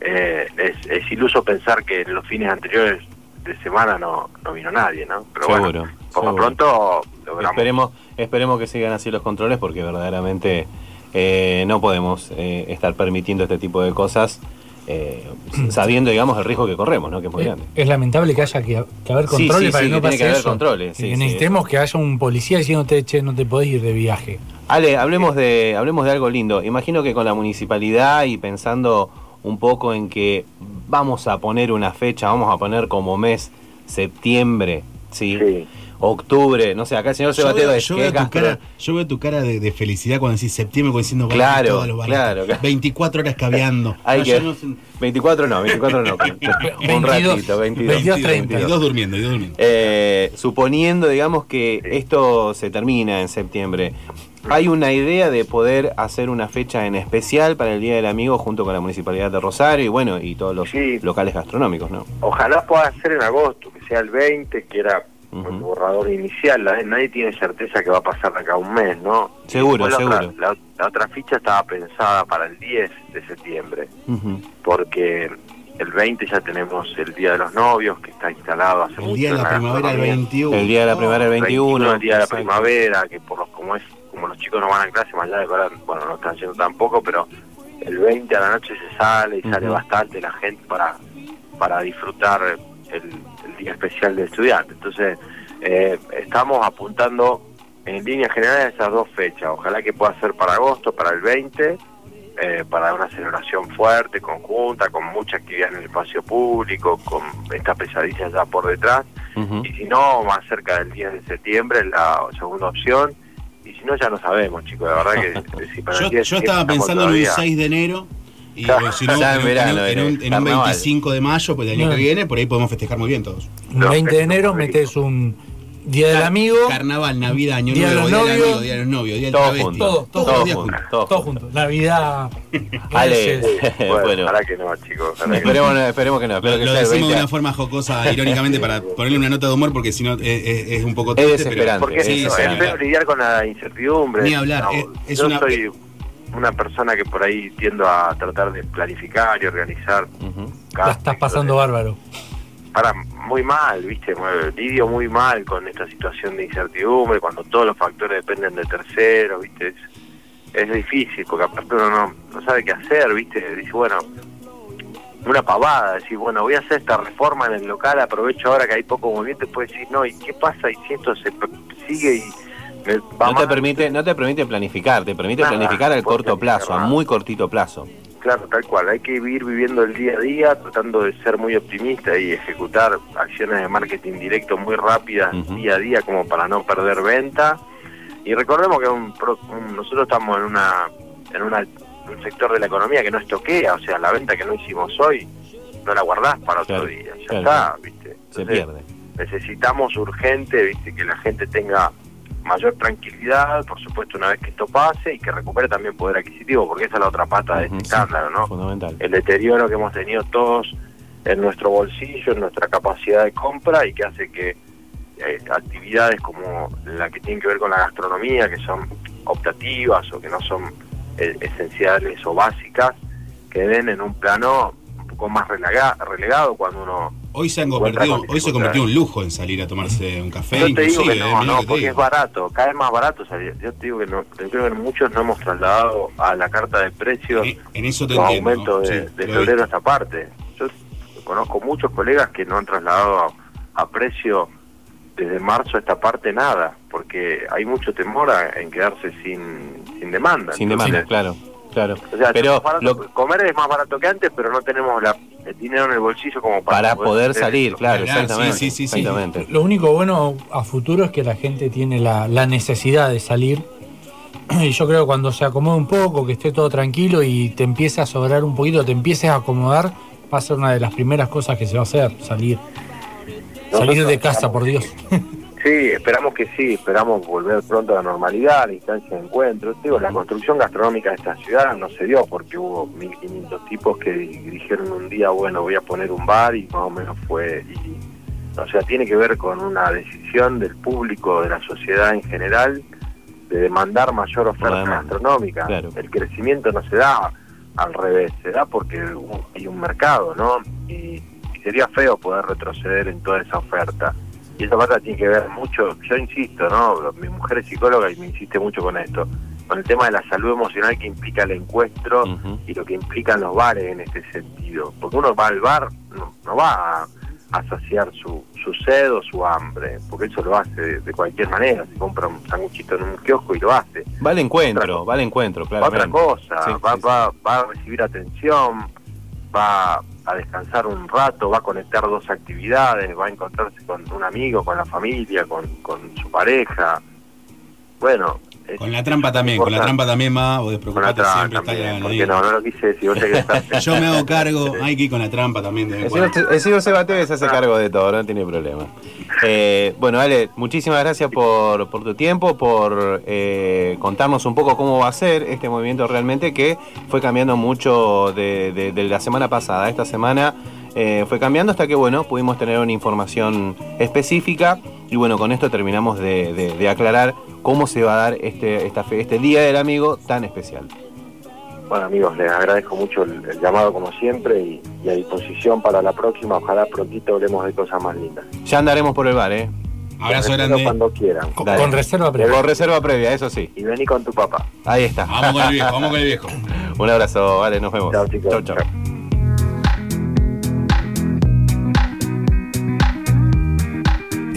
Eh, es, es iluso pensar que en los fines anteriores de semana no, no vino nadie, ¿no? Pero Seguro, bueno, por lo pronto logramos. Esperemos, esperemos que sigan así los controles porque verdaderamente eh, no podemos eh, estar permitiendo este tipo de cosas eh, [CLEARS THROAT] sabiendo, digamos, el riesgo que corremos, ¿no? Que es muy grande. Es lamentable que haya que, que haber controles sí, para sí, que no pase que haber eso. controles, sí, que sí. necesitemos que haya un policía diciéndote, che, no te podés ir de viaje. Ale, hablemos de, hablemos de algo lindo. Imagino que con la municipalidad y pensando un poco en que vamos a poner una fecha, vamos a poner como mes septiembre, ¿sí? Octubre, no sé, acá el señor Sebateo es yo que veo tu cara, yo veo tu cara de, de felicidad cuando decís septiembre, como diciendo, Claro, todos los claro, claro. 24 horas caviando. [LAUGHS] Hay No, que, no sé- 24 no, 24 no. [LAUGHS] un 22, ratito, 22. 22, 30. Y dos durmiendo, y dos durmiendo. Eh, suponiendo, digamos, que esto se termina en septiembre, ¿hay una idea de poder hacer una fecha en especial para el Día del Amigo junto con la Municipalidad de Rosario y bueno, y todos los locales gastronómicos, ¿no? Ojalá pueda ser en agosto, que sea el 20, que era el borrador inicial. La- nadie tiene certeza que va a pasar de acá a un mes, ¿no? Seguro, la seguro. Otra, la, la otra ficha estaba pensada para el 10 de septiembre, porque el 20 ya tenemos el Día de los Novios, que está instalado hace mucho. día de la primavera, el gastronomía. 21. El día de la primavera, el 21. el día de la primavera, que por los, como es como los chicos no van a clase, más allá de ahora, bueno, no están yendo tampoco, pero el 20 a la noche se sale y sale bastante la gente para, para disfrutar el, el día especial del estudiante. Entonces, eh, estamos apuntando en líneas generales a esas dos fechas. Ojalá que pueda ser para agosto, para el 20, eh, para una celebración fuerte, conjunta, con mucha actividad en el espacio público, con esta pesadilla ya por detrás. Y si no, más cerca del 10 de septiembre, la segunda opción. Y si no, ya no sabemos, chicos. La verdad que [LAUGHS] si para Yo, 10 de yo estaba pensando en un todavía- 6 de enero Y eh, si no, [LAUGHS] Ya en en, un- verano, en un, en un eh, carnaval. 25 de mayo, pues el año No. que viene, por ahí podemos festejar muy bien todos. Un 20 de enero metes un Día del Amigo. Carnaval, Navidad, Año Día de Nuevo, los Día del. Amigo, Día de los Novios, Día del Todos juntos. todo Todo junto. junto. Navidad. [LAUGHS] Ale. [LAUGHS] Bueno, ojalá que no, chicos. esperemos, que no. Lo, decimos de 20. una forma jocosa, irónicamente, para ponerle una nota de humor, porque si no eh, eh, es un poco Es triste. desesperante. Porque es ni feo hablar. lidiar con la incertidumbre. Ni hablar, No, es- es yo una- soy una persona que por ahí tiendo a tratar de planificar y organizar. La estás pasando bárbaro. Para muy mal, ¿viste? Lidio muy mal con esta situación de incertidumbre, cuando todos los factores dependen de terceros, ¿viste? Es, es difícil, porque aparte uno no, no sabe qué hacer, ¿viste? Dice, bueno, una pavada, decir, bueno, voy a hacer esta reforma en el local, aprovecho ahora que hay poco movimiento, y puedes decir, no, ¿y qué pasa? Y si esto se sigue y me va No te, mal? permite, no te permite planificar, te permite Nada, planificar al corto plazo, a muy cortito plazo. Claro, tal cual. Hay que ir viviendo el día a día, tratando de ser muy optimista y ejecutar acciones de marketing directo muy rápidas día a día como para no perder venta. Y recordemos que un pro- un- nosotros estamos en una en una- un sector de la economía que no estoquea, o sea, la venta que no hicimos hoy no la guardás para otro Claro, día, ya claro, está. ¿viste? Se pierde. necesitamos urgente, viste, que la gente tenga mayor tranquilidad, por supuesto, una vez que esto pase y que recupere también poder adquisitivo, porque esa es la otra pata de este sí. escándalo, ¿no? Fundamental. El deterioro que hemos tenido todos en nuestro bolsillo, en nuestra capacidad de compra y que hace que eh, actividades como la que tienen que ver con la gastronomía, que son optativas o que no son eh, esenciales o básicas, queden en un plano poco más relega- relegado cuando uno Hoy se han convertido, con hoy se convirtió en un lujo en salir a tomarse un café, Yo te digo inclusive, que eh, no, que te porque digo. es barato, cada vez más barato salir. Yo te digo que no, yo creo que muchos no hemos trasladado a la carta de precios En, en eso te los entiendo. aumentos ¿no? de, Sí, de febrero a esta parte. Yo conozco muchos colegas que no han trasladado a, a precio desde marzo a esta parte nada, porque hay mucho temor a- en quedarse sin, sin demanda. Sin Entonces, demanda, claro, claro. O sea, Pero es barato- lo- comer es más barato que antes, pero no tenemos la, el dinero en el bolsillo como para, para poder salir, esto. claro, Claro, exactamente. sí, sí, sí, exactamente. Lo único bueno a futuro es que la gente tiene la, la necesidad de salir. [CLEARS THROAT] Y yo creo que cuando se acomode un poco, que esté todo tranquilo y te empiece a sobrar un poquito, te empieces a acomodar, va a ser una de las primeras cosas que se va a hacer, salir. Salir de casa, por Dios. [LAUGHS] Sí, esperamos que sí, esperamos volver pronto a la normalidad, a la instancia de encuentro. Digo, la construcción gastronómica de esta ciudad no se dio porque hubo 1.500 tipos que dijeron un día, bueno, voy a poner un bar y más o menos fue. y- o sea, tiene que ver con una decisión del público, de la sociedad en general, de demandar mayor oferta gastronómica. claro. El crecimiento no se da al revés, se da porque hay un mercado, ¿no? Y, y sería feo poder retroceder en toda esa oferta. Y esa parte tiene que ver mucho, yo insisto, ¿no? Mi mujer es psicóloga y me insiste mucho con esto, con el tema de la salud emocional que implica el encuentro y lo que implican los bares en este sentido. Porque uno va al bar, no, no va a, a saciar su, su sed o su hambre, porque eso lo hace de, de cualquier manera, se compra un sanguchito en un kiosco y lo hace. Va al encuentro, va al encuentro, claro. otra cosa, Sí, va, sí, sí. va, va a recibir atención, va a descansar un rato, va a conectar dos actividades, va a encontrarse con un amigo, con la familia, con, con su pareja. Bueno, Con la trampa también, con la trampa también va, vos despreocupate siempre, está porque no, no lo quise decir, vos sé que [LAUGHS] estás- Yo me hago cargo, hay que ir con la trampa también. de El señor, Sebate se hace cargo de todo, no tiene problema. Eh, bueno, Ale, muchísimas gracias por, por tu tiempo, por eh, contarnos un poco cómo va a ser este movimiento realmente que fue cambiando mucho de, de- de la semana pasada. Esta semana eh, fue cambiando hasta que, bueno, pudimos tener una información específica y, bueno, con esto terminamos de, de- de aclarar cómo se va a dar este, esta fe- este Día del Amigo tan especial. Bueno amigos, les agradezco mucho el, el llamado como siempre y, y a disposición para la próxima, ojalá prontito hablemos de cosas más lindas. Ya andaremos por el bar, ¿eh? Abrazo grande. Cuando quieran. Con, reserva previa. Con reserva previa, eso sí. Y vení con tu papá. Ahí está. Vamos con el viejo, vamos con el viejo. [LAUGHS] Un abrazo, vale, nos vemos. Chao, chicos. Chau, chau. Chao.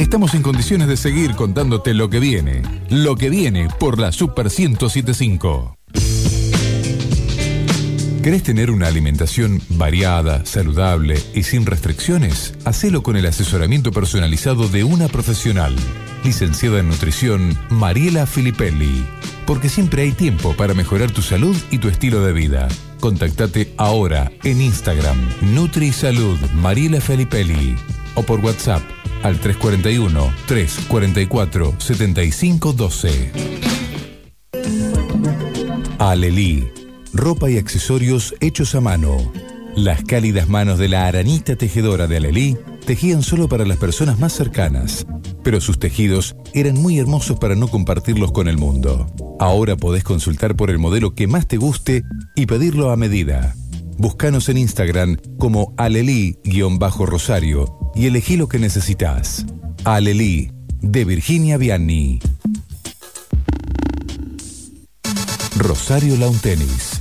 Estamos en condiciones de seguir contándote lo que viene. Lo que viene por la Super 1075. ¿Querés tener una alimentación variada, saludable y sin restricciones? Hacelo con el asesoramiento personalizado de una profesional. Licenciada en nutrición, Mariela Filipelli. porque siempre hay tiempo para mejorar tu salud y tu estilo de vida. Contactate ahora en Instagram NutriSalud Mariela o por WhatsApp al 341 344 7512. Alelí, ropa y accesorios hechos a mano. Las cálidas manos de la aranita tejedora de Alelí tejían solo para las personas más cercanas, pero sus tejidos eran muy hermosos para no compartirlos con el mundo. Ahora podés consultar por el modelo que más te guste y pedirlo a medida. Búscanos en Instagram como alelí-rosario y elegí lo que necesitas. Alelí, de Virginia Vianney. Rosario Lawn Tennis.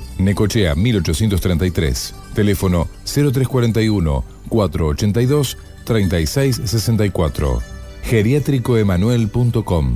Necochea 1833. Teléfono 0341 482 3664. Geriátricoemanuel.com.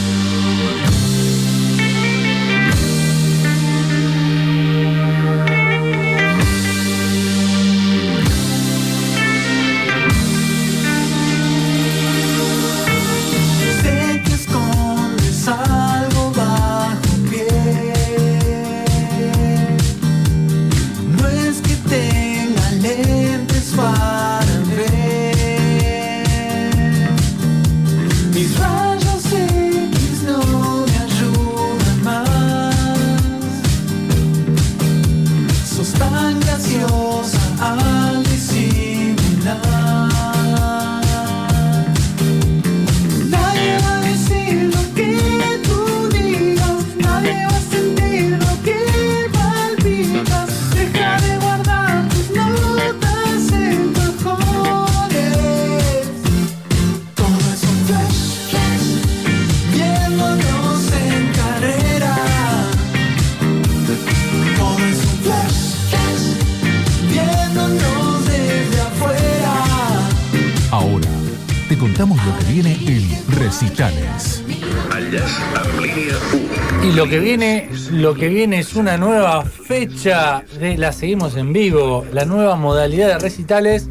Lo que viene es una nueva fecha de la seguimos en vivo, la nueva modalidad de recitales.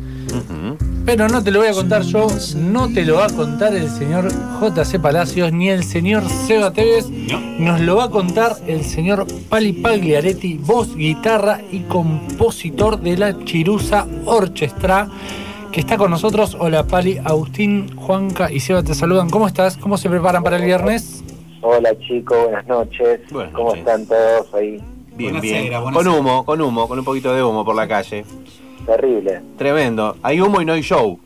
Pero no te lo voy a contar yo, no te lo va a contar el señor JC Palacios ni el señor Seba Tevez. Nos lo va a contar el señor Pali Pagliaretti, voz, guitarra y compositor de la Chirusa Orchestra, que está con nosotros. Hola Pali, Agustín, Juanca y Seba te saludan. ¿Cómo estás? ¿Cómo se preparan para el viernes? Hola chicos, buenas noches. Buenas ¿Cómo noches. están todos ahí? Bien, Buenas bien. cera, Con humo, con humo, con un poquito de humo por la calle. Terrible. Tremendo. Hay humo y no hay show.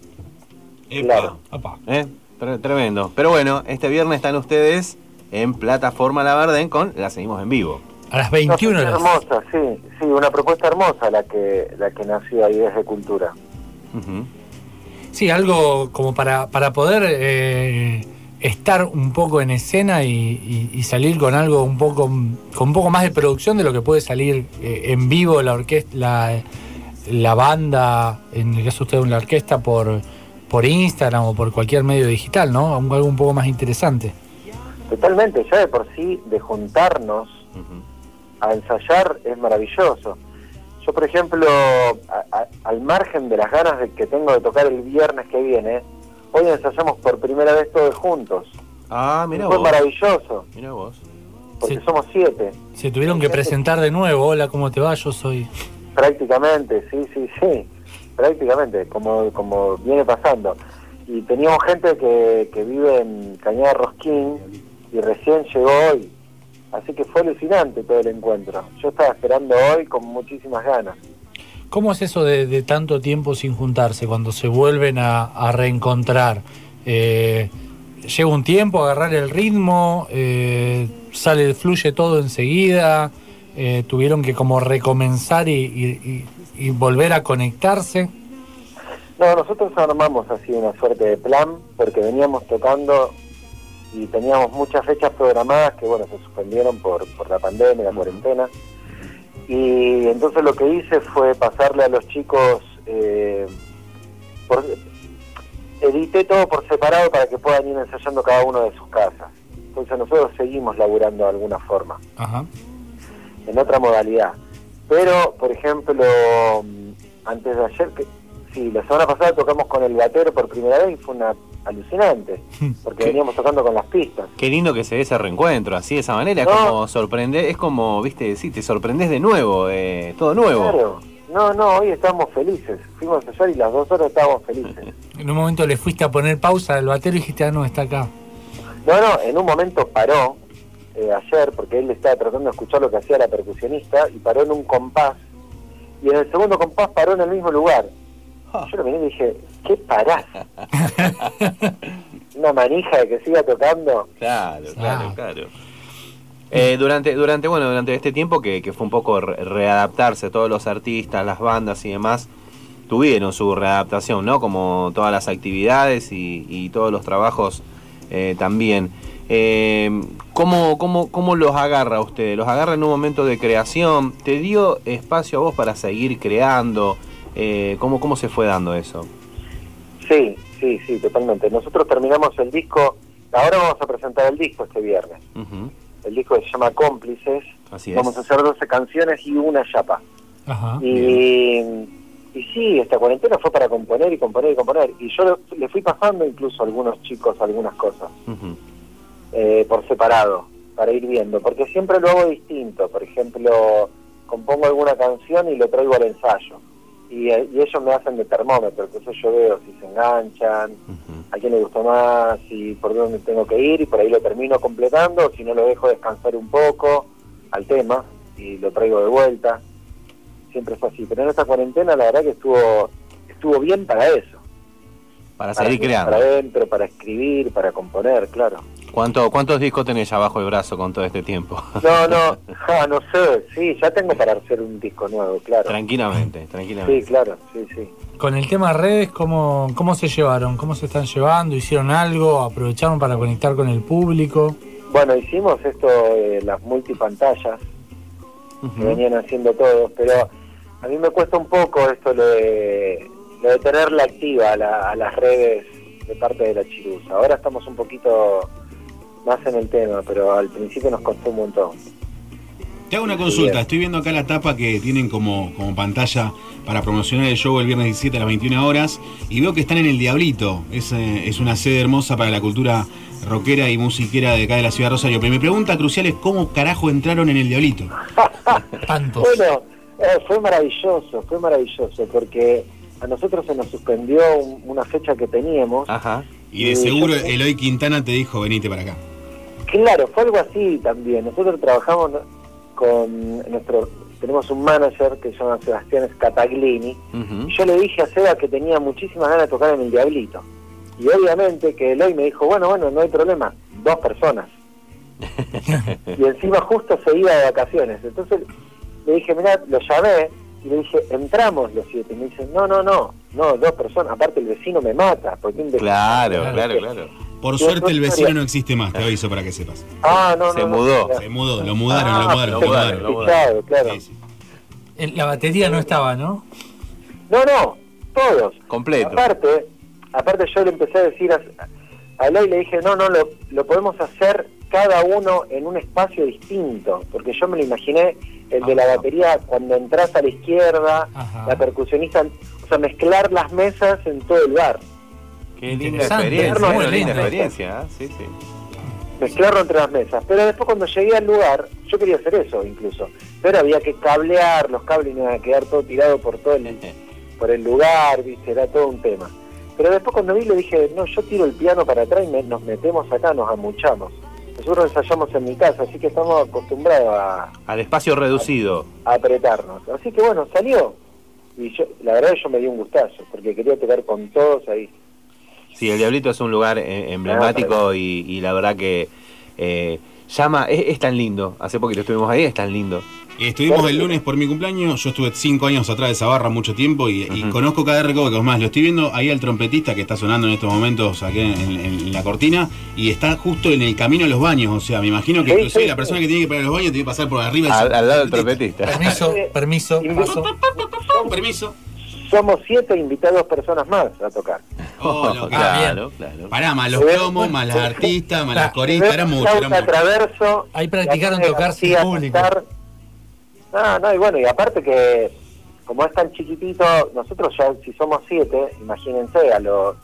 Claro. Opa. ¿eh? Tre- Tremendo. Pero bueno, este viernes están ustedes en plataforma La Verden con La Seguimos en Vivo. A las No, 21 es horas. hermosa, sí, sí, una propuesta hermosa la que la que nació ahí desde Cultura. Sí, algo como para, para poder eh, estar un poco en escena y, salir con algo un poco con un poco más de producción de lo que puede salir eh, en vivo la orquesta, la, la banda, en el caso de usted una orquesta por, por Instagram o por cualquier medio digital, ¿no? Algo un poco más interesante. Totalmente, ya de por sí, de juntarnos a ensayar es maravilloso. Yo, por ejemplo, a- al margen de las ganas de que tengo de tocar el viernes que viene, hoy ensayamos por primera vez todos juntos. Ah, mira fue vos. maravilloso, Mira vos. porque somos siete, Se tuvieron que presentar de nuevo. Hola, ¿cómo te va? Yo soy. prácticamente, sí, sí, sí, prácticamente, como, como viene pasando. Y teníamos gente que, que vive en Cañada Rosquín y recién llegó hoy. Así que fue alucinante todo el encuentro. Yo estaba esperando hoy con muchísimas ganas. ¿Cómo es eso de, de tanto tiempo sin juntarse cuando se vuelven a, a reencontrar? Eh, ¿Lleva un tiempo a agarrar el ritmo? Eh, ¿Sale, fluye todo enseguida? Eh, ¿Tuvieron que como recomenzar y, y- y- y volver a conectarse? No, nosotros armamos así una suerte de plan porque veníamos tocando y teníamos muchas fechas programadas que, bueno, se suspendieron por, por la pandemia, la cuarentena. Y entonces lo que hice fue pasarle a los chicos, eh, por- edité todo por separado para que puedan ir ensayando cada uno de sus casas. Entonces nosotros seguimos laburando de alguna forma Ajá. en otra modalidad. Pero, por ejemplo, mm, antes de ayer, que, sí, la semana pasada tocamos con el batero por primera vez y fue una alucinante, [LAUGHS] porque veníamos tocando con las pistas. Qué lindo que se dé ese reencuentro, así de esa manera. Es No. como sorprender, es como, viste, sí, te sorprendes de nuevo, eh, todo nuevo. Claro. No, no, hoy estamos felices. Fuimos a ensayar y las dos horas estábamos felices. [LAUGHS] En un momento le fuiste a poner pausa al batero y dijiste, ah, no, está acá. No, no, en un momento paró, eh, ayer, porque él estaba tratando de escuchar lo que hacía la percusionista, y paró en un compás, y en el segundo compás paró en el mismo lugar. Yo lo miré y dije, ¿qué parás? [LAUGHS] Una manija de que siga tocando. Claro, claro, claro. Eh, durante, durante, bueno, durante este tiempo que, que fue un poco re- readaptarse, todos los artistas, las bandas y demás, tuvieron su readaptación, ¿no? Como todas las actividades y, y todos los trabajos eh, también. Eh, ¿cómo, cómo, ¿Cómo los agarra usted? ¿Los agarra en un momento de creación? ¿Te dio espacio a vos para seguir creando? Eh, ¿cómo, ¿Cómo se fue dando eso? Sí, sí, sí, totalmente. Nosotros terminamos el disco, ahora vamos a presentar el disco este viernes. El disco se llama Cómplices. Así es. Vamos a hacer 12 canciones y una chapa. Ajá. Y, y sí, esta cuarentena fue para componer y componer y componer. Y yo le, le fui pasando incluso a algunos chicos algunas cosas eh, por separado, para ir viendo. Porque siempre lo hago distinto. Por ejemplo, compongo alguna canción y lo traigo al ensayo. Y, eh, y ellos me hacen de termómetro. Entonces yo veo si se enganchan, a quién le gustó más, y por dónde tengo que ir. Y por ahí lo termino completando. Si no lo dejo descansar un poco al tema y lo traigo de vuelta siempre fue así. Pero en esta cuarentena la verdad que estuvo estuvo bien para eso. Para seguir creando. Para adentro, para escribir, para componer, claro. ¿Cuánto, ¿Cuántos discos tenés ya bajo el brazo con todo este tiempo? [LAUGHS] No, no, [LAUGHS] ah, no sé, sí, ya tengo para hacer un disco nuevo, claro. tranquilamente, Sí, tranquilamente. claro, sí, sí. Con el tema redes, ¿cómo, ¿cómo se llevaron? ¿Cómo se están llevando? ¿Hicieron algo? ¿Aprovecharon para conectar con el público? Bueno, hicimos esto, eh, las multipantallas, que Ujú. venían haciendo todos, pero a mí me cuesta un poco esto lo de, lo de tenerla activa a, la- a las redes de parte de la Chirusa. Ahora estamos un poquito más en el tema, pero al principio nos costó un montón. Te hago una consulta, estoy viendo acá la tapa que tienen como, como pantalla para promocionar el show el viernes 17 a las 21 horas y veo que están en el Diablito, es, eh, es una sede hermosa para la cultura rockera y musiquera de acá de la ciudad de Rosario. Pero mi pregunta crucial es cómo carajo entraron en el Diablito. [LAUGHS] Tantos. Bueno, eh, fue maravilloso, fue maravilloso, porque a nosotros se nos suspendió un- una fecha que teníamos. Ajá. Y de seguro yo- Eloy Quintana te dijo, venite para acá. Claro, fue algo así también. Nosotros trabajamos con nuestro, tenemos un manager que se llama Sebastián Scataglini, y yo le dije a Seba que tenía muchísimas ganas de tocar en el Diablito. Y obviamente que Eloy me dijo, bueno, bueno, no hay problema, dos personas. [LAUGHS] y encima justo se iba de vacaciones. Entonces le dije, mira, lo llamé y le dije, entramos los siete. Y me dice, no, no, no, no, dos personas. Aparte el vecino me mata. Porque un vecino- Claro, claro, claro. Por suerte el vecino no existe más, te aviso para que sepas. Ah, no, Se mudó. Se mudó, lo mudaron, lo Ah, mudaron, lo mudaron. lo mudaron. Fichado, claro. Sí, sí. En La batería no estaba, ¿no? No, no, todos. Completo. Aparte, aparte yo le empecé a decir a, a Eloy, le dije, no, no, lo, lo podemos hacer cada uno en un espacio distinto, porque yo me lo imaginé el de la batería cuando entras a la izquierda, la percusionista, o sea, mezclar las mesas en todo el bar. Qué linda experiencia, muy linda experiencia, ¿eh? sí, sí. mezclarlo entre las mesas. Pero después cuando llegué al lugar, yo quería hacer eso incluso. Pero había que cablear, los cables iban a quedar todo tirado por todo el, [LAUGHS] por el lugar, viste, era todo un tema. Pero después cuando vi le dije, no, yo tiro el piano para atrás y me- nos metemos acá, nos amuchamos. Nosotros ensayamos en mi casa, así que estamos acostumbrados a, Al espacio reducido. a apretarnos. Así que bueno, salió. Y yo, la verdad yo me di un gustazo, porque quería tocar con todos ahí. Sí, el Diablito es un lugar eh, emblemático y, y la verdad que eh, llama, es, es tan lindo. Hace poquito estuvimos ahí, es tan lindo. Y Estuvimos el lunes por mi cumpleaños, yo estuve cinco años atrás de esa barra mucho tiempo y, y conozco cada recodo más. Lo estoy viendo ahí al trompetista que está sonando en estos momentos aquí en, en- en la cortina y está justo en el camino a los baños. O sea, me imagino que Sí, la sí. persona que tiene que ir para los baños tiene que pasar por arriba. Al, al lado del trompetista. Permiso, permiso, paso. permiso. Somos siete invitados personas más a tocar. Oh, lo- claro, claro. Pará, más los plomos, más las artistas, más las coristas, era mucho, era mucho. traverso. Ahí practicaron tocar sin público. cantar. No, no, y bueno, y aparte que como es tan chiquitito, nosotros ya si somos siete, imagínense, a lo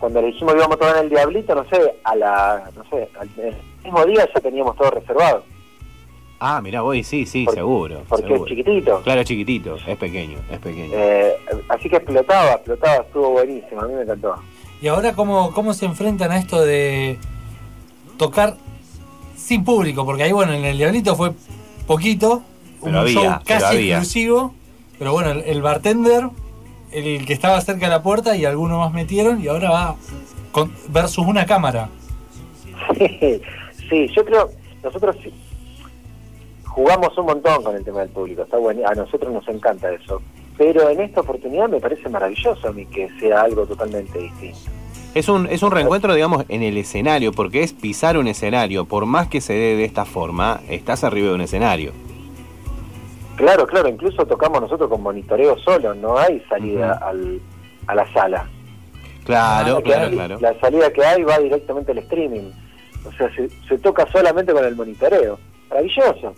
cuando le dijimos que íbamos a tocar en el Diablito, no sé, a la, no sé, al el mismo día ya teníamos todo reservado. Ah, mirá, voy, sí, sí, seguro. porque seguro. es chiquitito. Claro, es chiquitito, es pequeño, es pequeño. Eh, así que explotaba, explotaba, estuvo buenísimo, a mí me encantó. Y ahora, ¿cómo, ¿cómo se enfrentan a esto de tocar sin público? Porque ahí, bueno, en el Diablito fue poquito, un Pero había, show pero casi había. exclusivo, pero bueno, el, el bartender, el que estaba cerca de la puerta y algunos más metieron, y ahora va con, versus una cámara. [LAUGHS] sí, yo creo, nosotros sí- jugamos un montón con el tema del público, está bueno, a nosotros nos encanta eso. Pero en esta oportunidad me parece maravilloso a mí que sea algo totalmente distinto. Es un, es un reencuentro, digamos, en el escenario, porque es pisar un escenario. Por más que se dé de esta forma, estás arriba de un escenario. Claro, claro, incluso tocamos nosotros con monitoreo solo, no hay salida al, a la sala. Claro, La claro, hay- claro. La salida que hay va directamente al streaming. O sea, se, se toca solamente con el monitoreo. Maravilloso.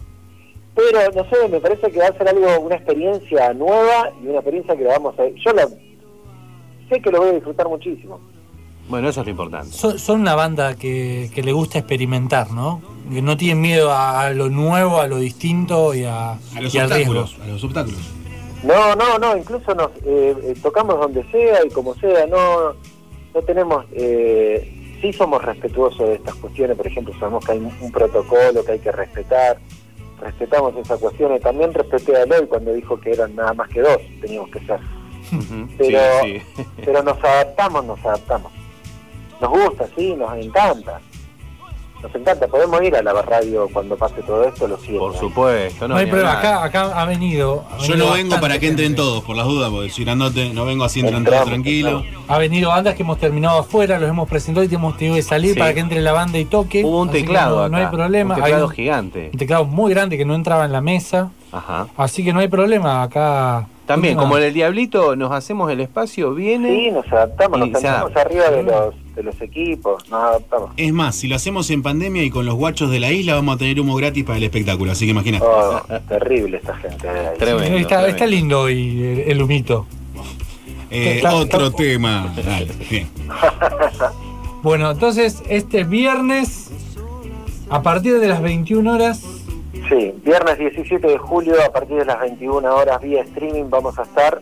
Pero, no sé, me parece que va a ser algo, una experiencia nueva y una experiencia que la vamos a... Yo la, sé que lo voy a disfrutar muchísimo. Bueno, eso es lo importante. Son, son una banda que, que le gusta experimentar, ¿no? Que no tienen miedo a, a lo nuevo, a lo distinto y, a, A los y al riesgo. obstáculos, a los obstáculos. No, no, no, incluso nos eh, eh, tocamos donde sea y como sea, no, no tenemos, eh, sí somos respetuosos de estas cuestiones, por ejemplo, sabemos que hay un, un protocolo que hay que respetar, respetamos esas cuestiones, también respeté a Eloy cuando dijo que eran nada más que dos, teníamos que ser, [LAUGHS] pero, Sí, sí. [LAUGHS] pero nos adaptamos, nos adaptamos, nos gusta, sí, nos encanta, nos encanta, podemos ir a la radio cuando pase todo esto, lo siento. Por supuesto, No, hay problema, acá, acá ha venido. ha Yo venido no vengo para que entren gente. todos, por las dudas, porque si grandote no vengo así entran todos tranquilos. Ha venido bandas que hemos terminado afuera, los hemos presentado y hemos tenido que salir Sí. para que entre la banda y toque. Hubo un así teclado no, no hay problema. un teclado hay un, gigante. un teclado muy grande que no entraba en la mesa. Ajá. Así que no hay problema. Acá. También, última- como en el Diablito, nos hacemos el espacio, viene. Sí, nos adaptamos, nos se sentamos arriba de los, de los equipos, nos adaptamos. Es más, si lo hacemos en pandemia y con los guachos de la isla, vamos a tener humo gratis para el espectáculo, así que imagínate. Oh, terrible esta gente. de ahí. Tremendo, está, tremendo. está lindo hoy el, el humito. Eh, Está- otro está- tema. Dale, bien. [LAUGHS] Bueno, entonces este viernes, a partir de las 21 horas, Sí, viernes 17 de julio a partir de las 21 horas vía streaming vamos a estar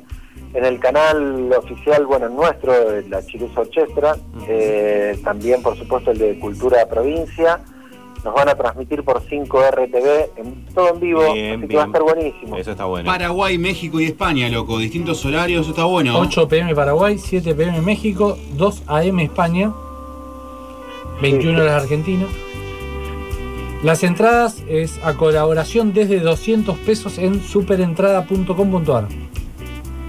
en el canal oficial, bueno, nuestro, de la Chirusa Orchestra, eh, también por supuesto el de Cultura Provincia, nos van a transmitir por 5 RTV, en, todo en vivo, Bien, así que va a bien. estar buenísimo. Eso está bueno. Paraguay, México y España, loco. Distintos horarios, eso está bueno. 8 pm Paraguay, 7 pm México, 2 am España, 21 horas Argentina. Las entradas es a colaboración desde 200 pesos en superentrada.com.ar.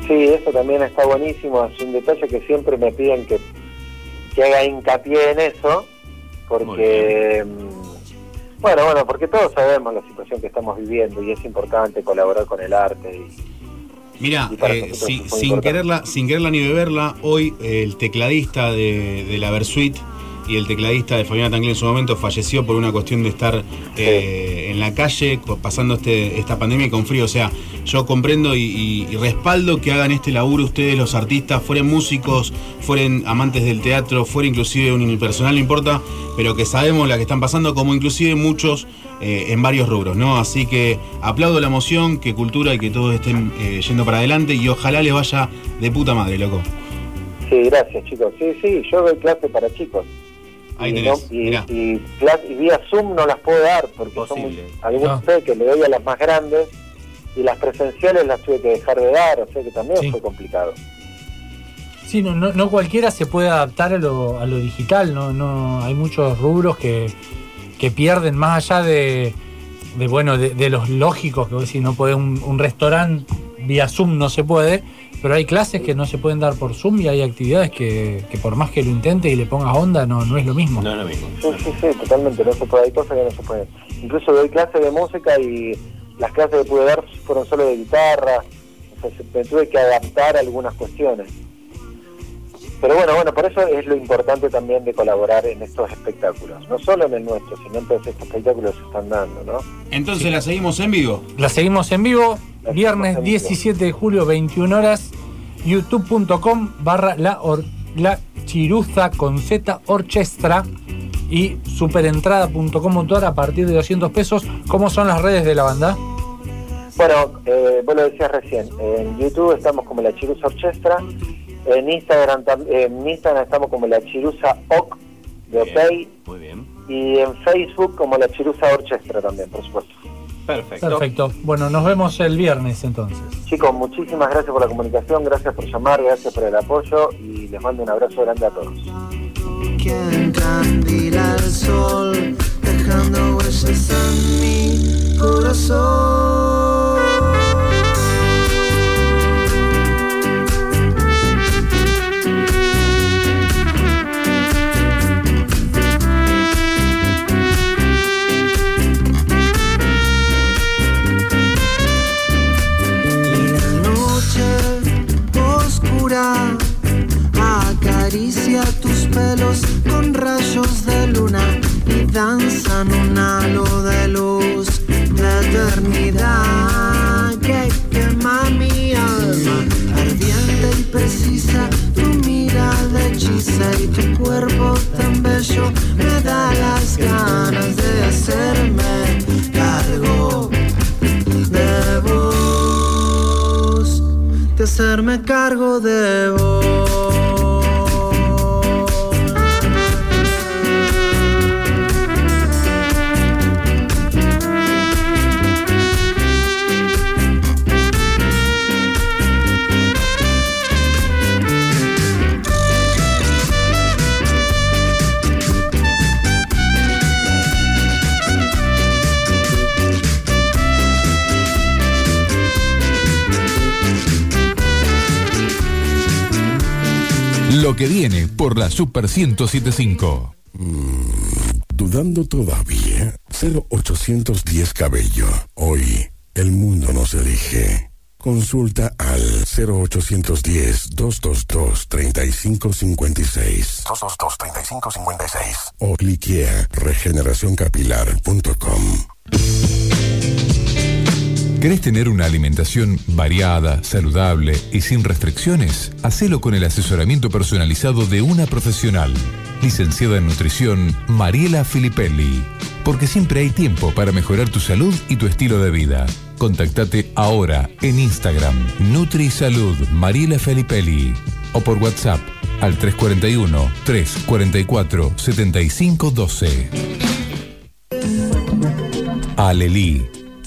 Sí, eso también está buenísimo, es un detalle que siempre me piden que, que haga hincapié en eso, porque, mm, bueno, bueno, porque todos sabemos la situación que estamos viviendo y es importante colaborar con el arte. Y, Mira, Y eh, si- sin, importante. quererla, sin quererla ni beberla, hoy el tecladista de, de la Versuit y el tecladista de Fabiana Tanglé en su momento falleció por una cuestión de estar eh, en la calle pasando este, esta pandemia y con frío. O sea, yo comprendo y, y- y respaldo que hagan este laburo ustedes, los artistas, fueren músicos, fueren amantes del teatro, fuera inclusive unipersonal, no importa, pero que sabemos la que están pasando, como inclusive muchos eh, en varios rubros, ¿no? Así que aplaudo la emoción, que cultura y que todos estén eh, yendo para adelante y ojalá les vaya de puta madre, loco. Sí, gracias chicos. Sí, sí, yo doy clase para chicos. Ahí y, tenés, y, mirá. y clas- y vía Zoom no las puedo dar porque son algunos No. sé que le doy a las más grandes y las presenciales las tuve que dejar de dar, o sea que también Sí. fue complicado. Sí, no, no, no cualquiera se puede adaptar a lo, a lo digital, no, no, hay muchos rubros que, que pierden más allá de, de, bueno, de, de los lógicos, que vos decís, no podés un, un restaurante vía Zoom no se puede, pero hay clases que no se pueden dar por Zoom y hay actividades que, que por más que lo intentes y le pongas onda, no, no es lo mismo. No es lo mismo. Sí, sí, sí, totalmente, no se puede, hay cosas que no se pueden. Incluso doy clases de música y las clases que pude dar fueron solo de guitarra, o sea, se- me tuve que adaptar a algunas cuestiones. Pero bueno, bueno, por eso es lo importante también de colaborar en estos espectáculos, no solo en el nuestro, sino en todos estos espectáculos que se están dando, ¿no? Entonces la seguimos en vivo. La seguimos en vivo, La viernes en vivo. 17 de julio, 21 horas, youtube.com barra la, or- la chiruza con Z orchestra y superentrada.com.ar a partir de 200 pesos. ¿Cómo son las redes de la banda? Bueno, eh, vos lo decías recién, en YouTube estamos como la Chirusa Orchestra, en Instagram, tam- en Instagram estamos como la Chirusa OC de OK, Muy bien. y en Facebook como la Chirusa Orchestra también, por supuesto. Perfecto. Perfecto. Bueno, nos vemos el viernes entonces. Chicos, muchísimas gracias por la comunicación, gracias por llamar, gracias por el apoyo y les mando un abrazo grande a todos. sol, dejando huellas en mi corazón. Acaricia tus pelos con rayos de luna y danzan un halo de luz de eternidad. Que quema mi alma ardiente y precisa. Tu mirada hechiza y tu cuerpo tan bello me da las ganas de hacerme cargo de hacerme cargo de vos Lo que viene por la Super 1075. ¿Dudando todavía? 0810 Cabello. Hoy, el mundo nos elige. Consulta al 0810-222-3556 222-3556. o cliquea regeneracioncapilar.com. ¿Querés tener una alimentación variada, saludable y sin restricciones? Hacelo con el asesoramiento personalizado de una profesional. Licenciada en nutrición, Mariela Filippelli. Porque siempre hay tiempo para mejorar tu salud y tu estilo de vida. Contactate ahora en Instagram, NutriSalud Mariela Filippelli. O por WhatsApp al 341-344-7512. Alelí.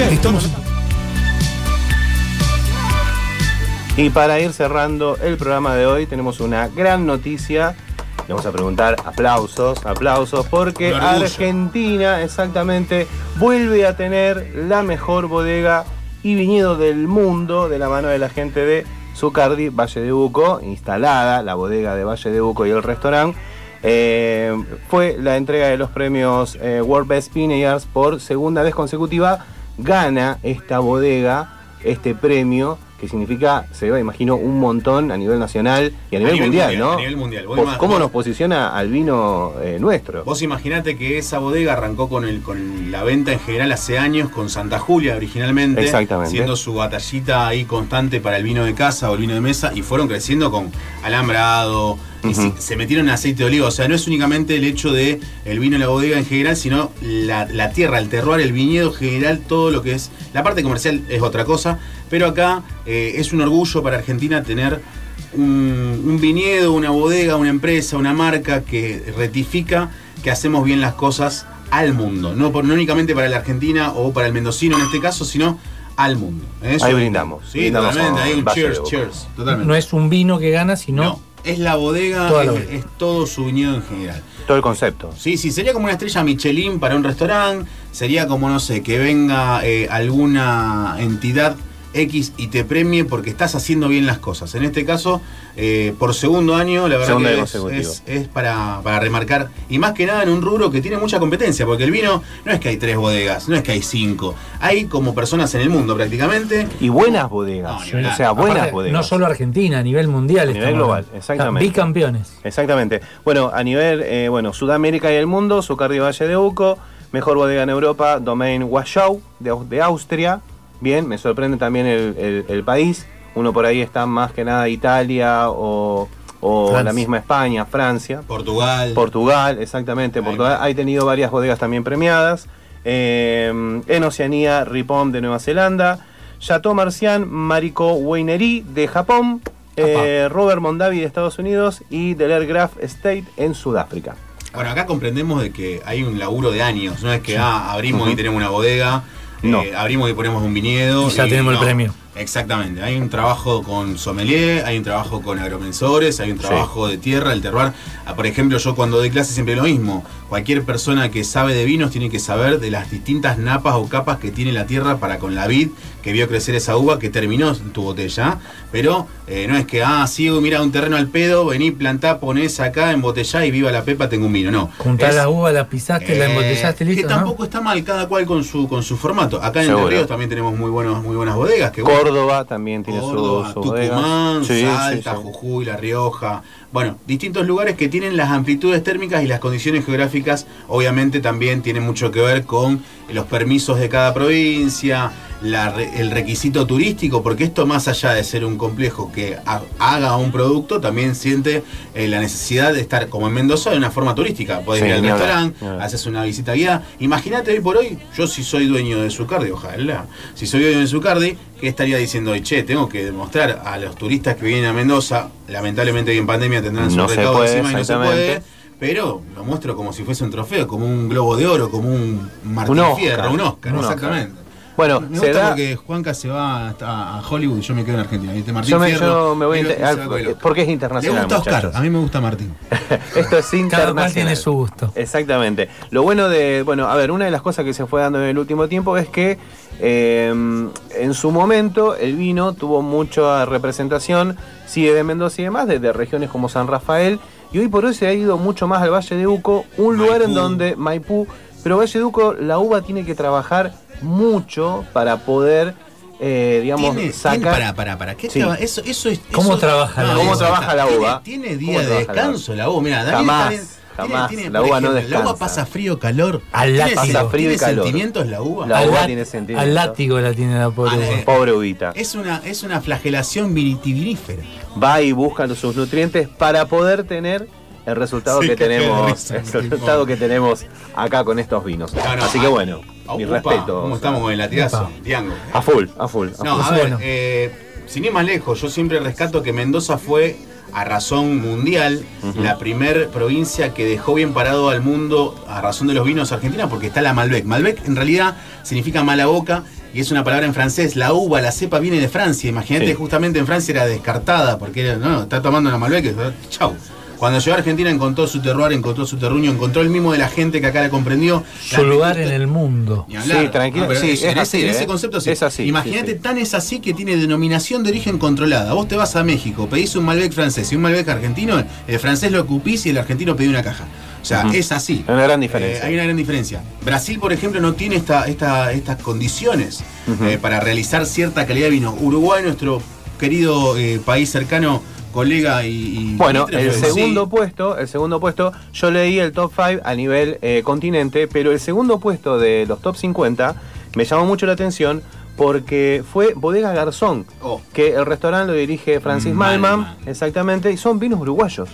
Estamos Y para ir cerrando el programa de hoy, tenemos una gran noticia. Le vamos a preguntar aplausos, aplausos, porque. Argentina exactamente vuelve a tener la mejor bodega y viñedo del mundo de la mano de la gente de Zucardi, Valle de Uco, instalada la bodega de Valle de Uco y el restaurante. Eh, fue la entrega de los premios eh, World Best Vineyards por segunda vez consecutiva. Gana esta bodega este premio que significa, se va, imagino, un montón a nivel nacional y a nivel, nivel mundial, mundial, ¿no? a nivel mundial. Vos ¿Cómo vos- nos posiciona al vino eh, nuestro? Vos imaginate que esa bodega arrancó con, el, con la venta en general hace años con Santa Julia originalmente. Exactamente. Siendo su batallita ahí constante para el vino de casa o el vino de mesa y fueron creciendo con alambrado. Y se metieron en aceite de oliva. O sea, no es únicamente el hecho de el vino en la bodega en general, sino la, la tierra, el terroir, el viñedo en general, todo lo que es. La parte comercial es otra cosa. Pero acá eh, es un orgullo para Argentina tener un, un viñedo, una bodega, una empresa, una marca que retifica que hacemos bien las cosas al mundo. No, por, no únicamente para la Argentina o para el mendocino en este caso, sino al mundo. Eso Ahí brindamos. Sí, Brindamos totalmente. a Hay un cheers, cheers. Totalmente. No es un vino que gana, sino No, es la bodega, Toda la es, bodega. es todo su viñedo en general. Todo el concepto. Sí, sí, sería como una estrella Michelin para un restaurante, sería como, no sé, que venga eh, alguna entidad X y te premie porque estás haciendo bien las cosas. En este caso, eh, por segundo año, la verdad Segundo que es, consecutivo. es- es para, para remarcar, y más que nada en un rubro que tiene mucha competencia, porque el vino no es que hay tres bodegas, no es que hay cinco, hay como personas en el mundo prácticamente. Y buenas bodegas. No, o sea, buenas aparte, bodegas. no solo Argentina, a nivel mundial. A nivel global, hablando. exactamente. Bicampeones. Exactamente. Bueno, a nivel, eh, bueno, Sudamérica y el mundo, Zucardi Valle de Uco, mejor bodega en Europa, Domain Warschau, de, Au- de Austria. Bien, me sorprende también el, el- el país. Uno por ahí está más que nada Italia o, o Francia. la misma España, Francia. Portugal. Portugal, exactamente. Ahí Portugal ha tenido varias bodegas también premiadas. Eh, en Oceanía, Ripon de Nueva Zelanda. Chateau Marcian, Marico Winery de Japón. eh, Robert Mondavi de Estados Unidos y Deler Graf Estate en Sudáfrica. Bueno, acá comprendemos de que hay un laburo de años, no es que ah, abrimos y tenemos una bodega, No. eh, abrimos y ponemos un viñedo. Y ya tenemos el premio. Exactamente, hay un trabajo con sommelier, hay un trabajo con agromensores, hay un trabajo de tierra, el terroir. Ah, Por ejemplo, yo cuando doy clase siempre lo mismo. Cualquier persona que sabe de vinos tiene que saber de las distintas napas o capas que tiene la tierra para con la vid que vio crecer esa uva que terminó en tu botella. Pero eh, no es que, ah, sí, mira un terreno al pedo, vení, plantá, ponés acá, embotellá y viva la pepa, tengo un vino. No. Juntás Es- la uva, la pisaste, la eh, embotellaste, listo. Que ¿no? tampoco está mal, cada cual con su con su formato. Acá en. Entre Ríos también tenemos muy buenos muy buenas bodegas. Que bueno, Córdoba también tiene su- su, bodega. Tucumán, Sí, sí, Salta, sí. Jujuy, La Rioja. Bueno, distintos lugares que tienen las amplitudes térmicas y las condiciones geográficas, obviamente también tienen mucho que ver con los permisos de cada provincia, la el requisito turístico, porque esto más allá de ser un complejo que ha- haga un producto, también siente eh, la necesidad de estar como en Mendoza de una forma turística. Podés Sí, ir al restaurante, haces una visita guiada. Imagínate hoy por hoy, yo si soy dueño de Zucardi, ojalá, si soy dueño de Zucardi, ¿qué estaría diciendo? Che, tengo que demostrar a los turistas que vienen a Mendoza, lamentablemente en pandemia tendrán su No se recaudo puede, encima y no se puede. Pero lo muestro como si fuese un trofeo, como un globo de oro, como un Martín Un Oscar, Fierro, un Oscar, un Oscar. exactamente. Bueno, me se gusta da- porque Juanca se va hasta a Hollywood y yo me quedo en Argentina. ¿viste? Martín Yo me, Fierro, yo me voy a porque es Le internacional. gusta Oscar, muchachos. a mí me gusta Martín. [LAUGHS] Esto es internacional. Cada cual tiene su gusto. Exactamente. Lo bueno de, bueno, a ver, una de las cosas que se fue dando en el último tiempo es que eh, en su momento el vino tuvo mucha representación, sigue de Mendoza y demás, desde regiones como San Rafael, y hoy por hoy se ha ido mucho más al Valle de Uco, un lugar en donde Maipú, pero Valle de Uco la uva tiene que trabajar mucho para poder, eh, digamos, Tiene- sacar... tiene- pará, pará, pará. ¿Qué Sí. traba- eso, eso es, ¿Cómo eso- trabaja la ¿Cómo uva? trabaja la Tiene- uva? Tiene, ¿Cómo día de descanso la uva. Mira, Jamás, está bien- jamás. tiene- La uva no ejemplo, La uva descansa. pasa frío, calor. Al ¿Tiene látigo. Pasa frío y ¿tiene calor. sentimientos la uva? La al, uva tiene sentimiento. al látigo la tiene la pobre Ah, uva. eh, Pobre uvita. Es una, es una flagelación vitivinífera. va y busca sus nutrientes para poder tener el resultado Sí, que tenemos risa, el tipo. resultado que tenemos acá con estos vinos No, no, así que ah, bueno ah, mi upa, respeto ¿Cómo estamos con el latigazo? Diango. a full a full a No, full. a ver, bueno. eh, sin ir más lejos, yo siempre rescato que Mendoza fue, a razón mundial, la primer provincia que dejó bien parado al mundo a razón de los vinos argentinos, porque está la Malbec. Malbec en realidad significa mala boca y es una palabra en francés. La uva, la cepa viene de Francia. Imagínate, Sí. justamente en Francia era descartada, porque era, no, está tomando una Malbec, chau. Cuando llegó a Argentina encontró su terroir, encontró su terruño, encontró el mismo de la gente que acá la comprendió. Su La lugar en el mundo. Sí, tranquilo, No, sí, es- es en así, ese, en ¿eh? ese concepto sí. Es así, Imagínate, sí, sí. tan es así que tiene denominación de origen controlada. Vos te vas a México, pedís un Malbec francés y un Malbec argentino, el francés lo ocupís y el argentino pide una caja. O sea, es así. Hay una gran diferencia. Eh, hay una gran diferencia. Brasil, por ejemplo, no tiene esta, esta- estas condiciones eh, para realizar cierta calidad de vino. Uruguay, nuestro querido eh, país cercano, colega y. y Bueno, el sí. segundo puesto, el segundo puesto, yo leí el top 5 a nivel eh, continente, pero el segundo puesto de los top 50 me llamó mucho la atención porque fue Bodega Garzón, Oh. que el restaurante lo dirige Francis Malman. Malman, exactamente, y son vinos uruguayos.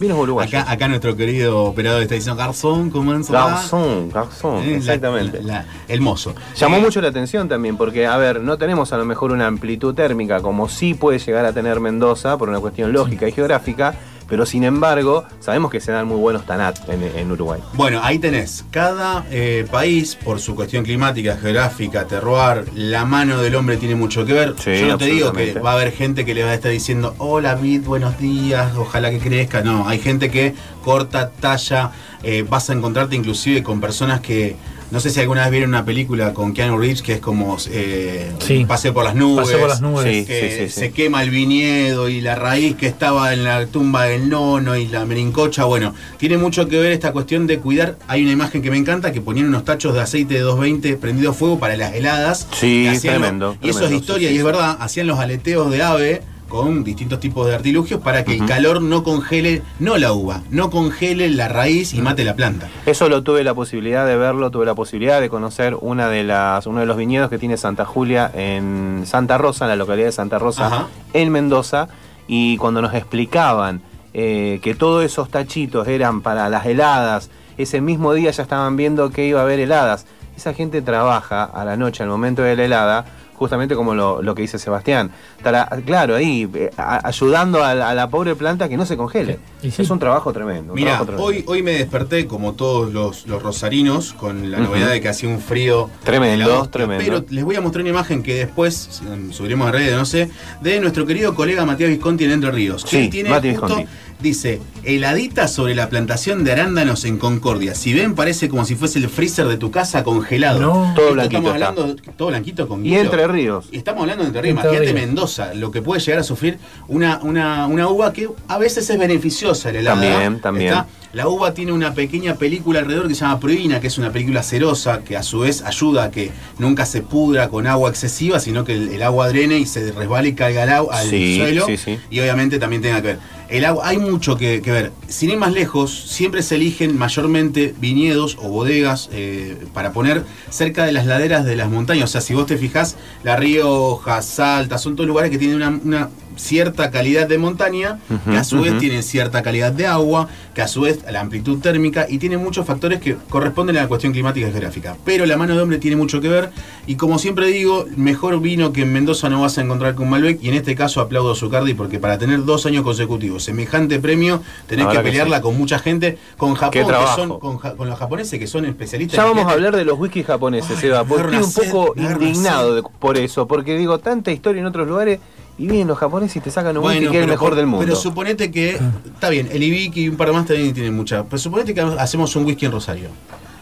Vinos uruguayos. Acá, acá nuestro querido operador está diciendo Garzón, ¿cómo es? Garzón, Garzón, Eh, exactamente. la- la- el mozo. Llamó Eh, mucho la atención también, porque, a ver, no tenemos a lo mejor una amplitud térmica como sí puede llegar a tener Mendoza por una cuestión lógica y geográfica, pero sin embargo, sabemos que se dan muy buenos tanat en, en Uruguay. Bueno, ahí tenés. Cada eh, país, por su cuestión climática, geográfica, terroir, la mano del hombre tiene mucho que ver. Sí, Yo no te digo que va a haber gente que le va a estar diciendo, hola Vid, buenos días, ojalá que crezca. No, hay gente que corta, talla. eh, vas a encontrarte inclusive con personas que. No sé si alguna vez vieron una película con Keanu Reeves que es como eh, Sí. Paseo por las nubes. Paseo por las nubes. Sí, que sí, sí, sí. se quema el viñedo y la raíz que estaba en la tumba del nono y la merincocha. Bueno, tiene mucho que ver esta cuestión de cuidar. Hay una imagen que me encanta que ponían unos tachos de aceite de 220 prendido a fuego para las heladas. Sí, tremendo, lo- y eso es tremendo, historia sí, y es verdad. Hacían los aleteos de ave con distintos tipos de artilugios para que el calor no congele, no la uva, no congele la raíz y mate la planta. Eso lo tuve la posibilidad de verlo, tuve la posibilidad de conocer una de las, uno de los viñedos que tiene Santa Julia en Santa Rosa, en la localidad de Santa Rosa, Ajá. en Mendoza, y cuando nos explicaban eh, que todos esos tachitos eran para las heladas, ese mismo día ya estaban viendo que iba a haber heladas. Esa gente trabaja a la noche, al momento de la helada, justamente como lo, lo que dice Sebastián. Estará, claro, ahí, eh, a- ayudando a la, a la pobre planta que no se congele. Sí. Es un trabajo tremendo. un Mira, trabajo tremendo. hoy, hoy me desperté como todos los, los rosarinos con la novedad de que hacía un frío. Tremendo, hostia. tremendo. Pero les voy a mostrar una imagen que después mm, subiremos a redes, no sé, de nuestro querido colega Matías Visconti en Entre Ríos. Sí, tiene Mati Visconti. Dice, heladita sobre la plantación de arándanos en Concordia. Si ven, parece como si fuese el freezer de tu casa congelado. No. Todo blanquito Estamos está. hablando, todo blanquito con Y. Entre Ríos. Y estamos hablando de Entre Ríos. Entre Imagínate Ríos. Mendoza, lo que puede llegar a sufrir una, una, una uva que a veces es beneficiosa el helada. También, también. Está- La uva tiene una pequeña película alrededor que se llama proina, que es una película cerosa, que a su vez ayuda a que nunca se pudra con agua excesiva, sino que el, el agua drene y se resbale y caiga al, al Sí, suelo. sí, sí. Y obviamente también tenga que ver. El agua, hay mucho que, ver. Sin ir más lejos, siempre se eligen mayormente viñedos o bodegas eh, para poner cerca de las laderas de las montañas. O sea, si vos te fijás, La Rioja, Salta, son todos lugares que tienen una cierta calidad de montaña, que a su vez ujú. tienen cierta calidad de agua, que a su vez la amplitud térmica y tiene muchos factores que corresponden a la cuestión climática y geográfica. Pero la mano de hombre tiene mucho que ver y como siempre digo, mejor vino que en Mendoza no vas a encontrar con Malbec y en este caso aplaudo a Zucardi porque para tener dos años consecutivos semejante premio tenés que pelearla sí. con mucha gente, con Japón, que son, con, ja- con los japoneses que son especialistas. Ya vamos a etiqueta. hablar de los whisky japoneses, Ay, Eva, porque estoy un poco indignado de- por eso, porque digo, tanta historia en otros lugares y vienen los japoneses y te sacan un whisky Bueno, que es el pero mejor por- del mundo. Pero suponete que, está bien, el Ibiki y un par más también tienen mucha. Pero suponete que hacemos un whisky en Rosario.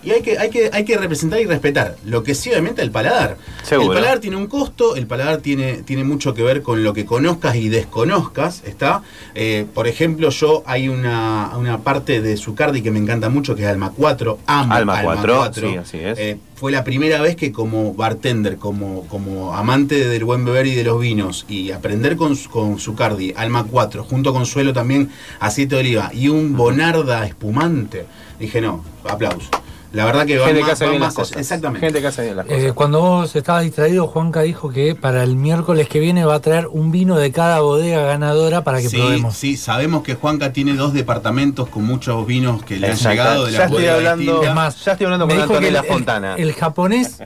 Y hay que, hay que, hay que representar y respetar. Lo que sí, obviamente, el paladar. Seguro. El paladar tiene un costo, el paladar tiene, tiene mucho que ver con lo que conozcas y desconozcas. ¿Está? Eh, por ejemplo, yo hay una, una parte de Zucardi que me encanta mucho, que es Alma 4. Amo Alma 4, sí, así es. Eh, fue la primera vez que como bartender, como, como amante del buen beber y de los vinos, y aprender con, con Zucardi, Alma 4, junto con Suelo también, aceite de oliva, y un Bonarda espumante, dije no, aplauso. La verdad que va Gente más- que hace va bien más las cosas. Exactamente. Gente que hace bien las cosas. Eh, cuando vos estabas distraído, Juanca dijo que para el miércoles que viene va a traer un vino de cada bodega ganadora para que sí, probemos. sí, sabemos que Juanca tiene dos departamentos con muchos vinos que le han Exacto. llegado de Ya la estoy bodega hablando-. Es más, ya estoy hablando con dijo que Antonella el- Fontana. El, japonés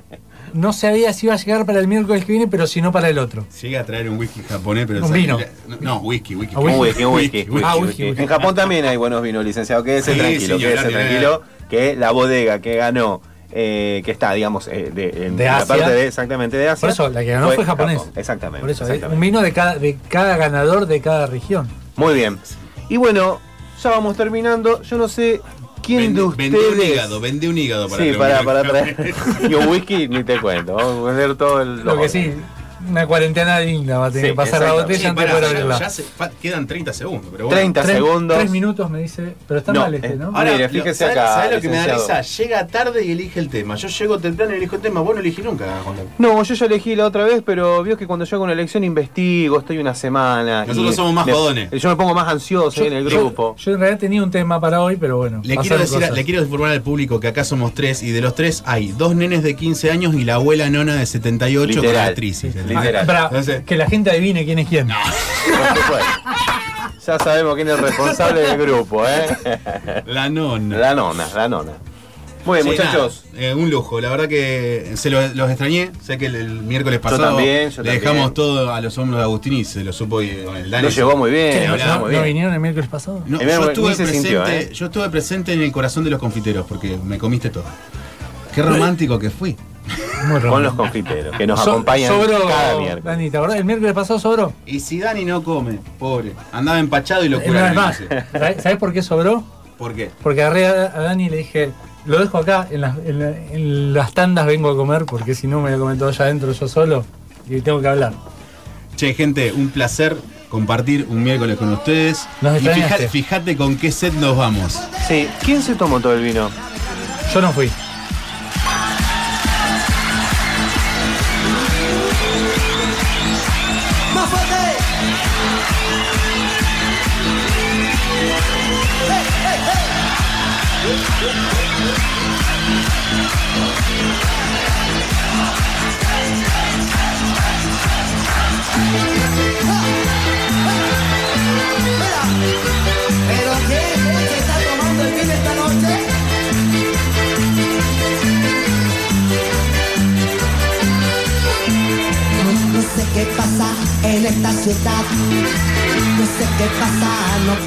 no sabía si iba a llegar para el miércoles que viene, pero si no para el otro. Llega a traer un whisky japonés, pero Un vino. No, no, whisky, whisky. Ah, Un whisky, un whisky. whisky, Ah, whisky. En Japón también hay buenos vinos, licenciado. Quédese Sí, tranquilo, quédese tranquilo. Que la bodega que ganó, eh, que está, digamos, eh, de, en De la Asia. parte de, exactamente de Asia. Por eso, la que ganó fue japonés. Japón, Exactamente. Por eso, exactamente. un vino de cada, de cada ganador de cada región. Muy bien. Y bueno, ya vamos terminando. Yo no sé quién Vende, de vendé un ustedes. hígado, vendé un hígado para sí, que para, para traer. [LAUGHS] y un whisky, ni te cuento. Vamos a vender todo el. Lo que sí, una cuarentena digna va a tener Sí, que pasar la botella Sí, antes pará, de poder ya- abrirla. ya se- fa- quedan 30 segundos, pero bueno. 30 Tres- segundos. Tres minutos me dice, pero está No, mal este, eh, ¿no? ahora- Mire, fíjese ¿sabes- acá, ¿sabes lo que me da risa? Llega tarde y elige el tema. Yo llego temprano y elijo el tema. Vos no elegí nunca, Juan. No, yo ya elegí la otra vez, pero vio que cuando yo hago una elección investigo, estoy una semana. Nosotros y somos más jodones. Yo me pongo más ansioso ahí en el yo- grupo. Yo, en realidad tenía un tema para hoy, pero bueno. Le quiero, decir, cosas. le quiero informar al público que acá somos tres y de los tres hay dos nenes de 15 años y la abuela nona de 78 con Literal. artritis. Literal. Para Entonces- que la gente adivine quién es quién. [LAUGHS] Ya sabemos quién es el responsable del grupo, ¿eh? La nona. La nona, la nona. Muy bien, Sí, muchachos. nada, eh, un lujo, la verdad que se lo- los extrañé. Sé que el, el miércoles pasado también, yo le también. dejamos todo a los hombros de Agustín y se lo supo y, con el Dani. Lo llevó muy bien, ¿Qué, lo ¿No, llevó vinieron el miércoles pasado? No, Y yo, mira, estuve ni se presente, sintió, ¿eh? yo estuve presente en el corazón de los confiteros porque me comiste todo. Qué romántico que fui. Muy Con los confiteros, que nos So- acompañan sobró, cada miércoles. Dani, ¿te acordás? El miércoles pasado sobró. Y si Dani no come, pobre, andaba empachado y lo vez más. ¿Sabés por qué sobró? ¿Por qué? Porque agarré a, a Dani y le dije, lo dejo acá, en, las- en la- en las tandas vengo a comer, porque si no me voy a comer todo allá adentro yo solo y tengo que hablar. Che, gente, un placer compartir un miércoles con ustedes. Nos y fíjate, fíjate con qué set nos vamos. Sí, ¿quién se tomó todo el vino? Yo no fui. En esta ciudad. No sé qué pasa, no puedo.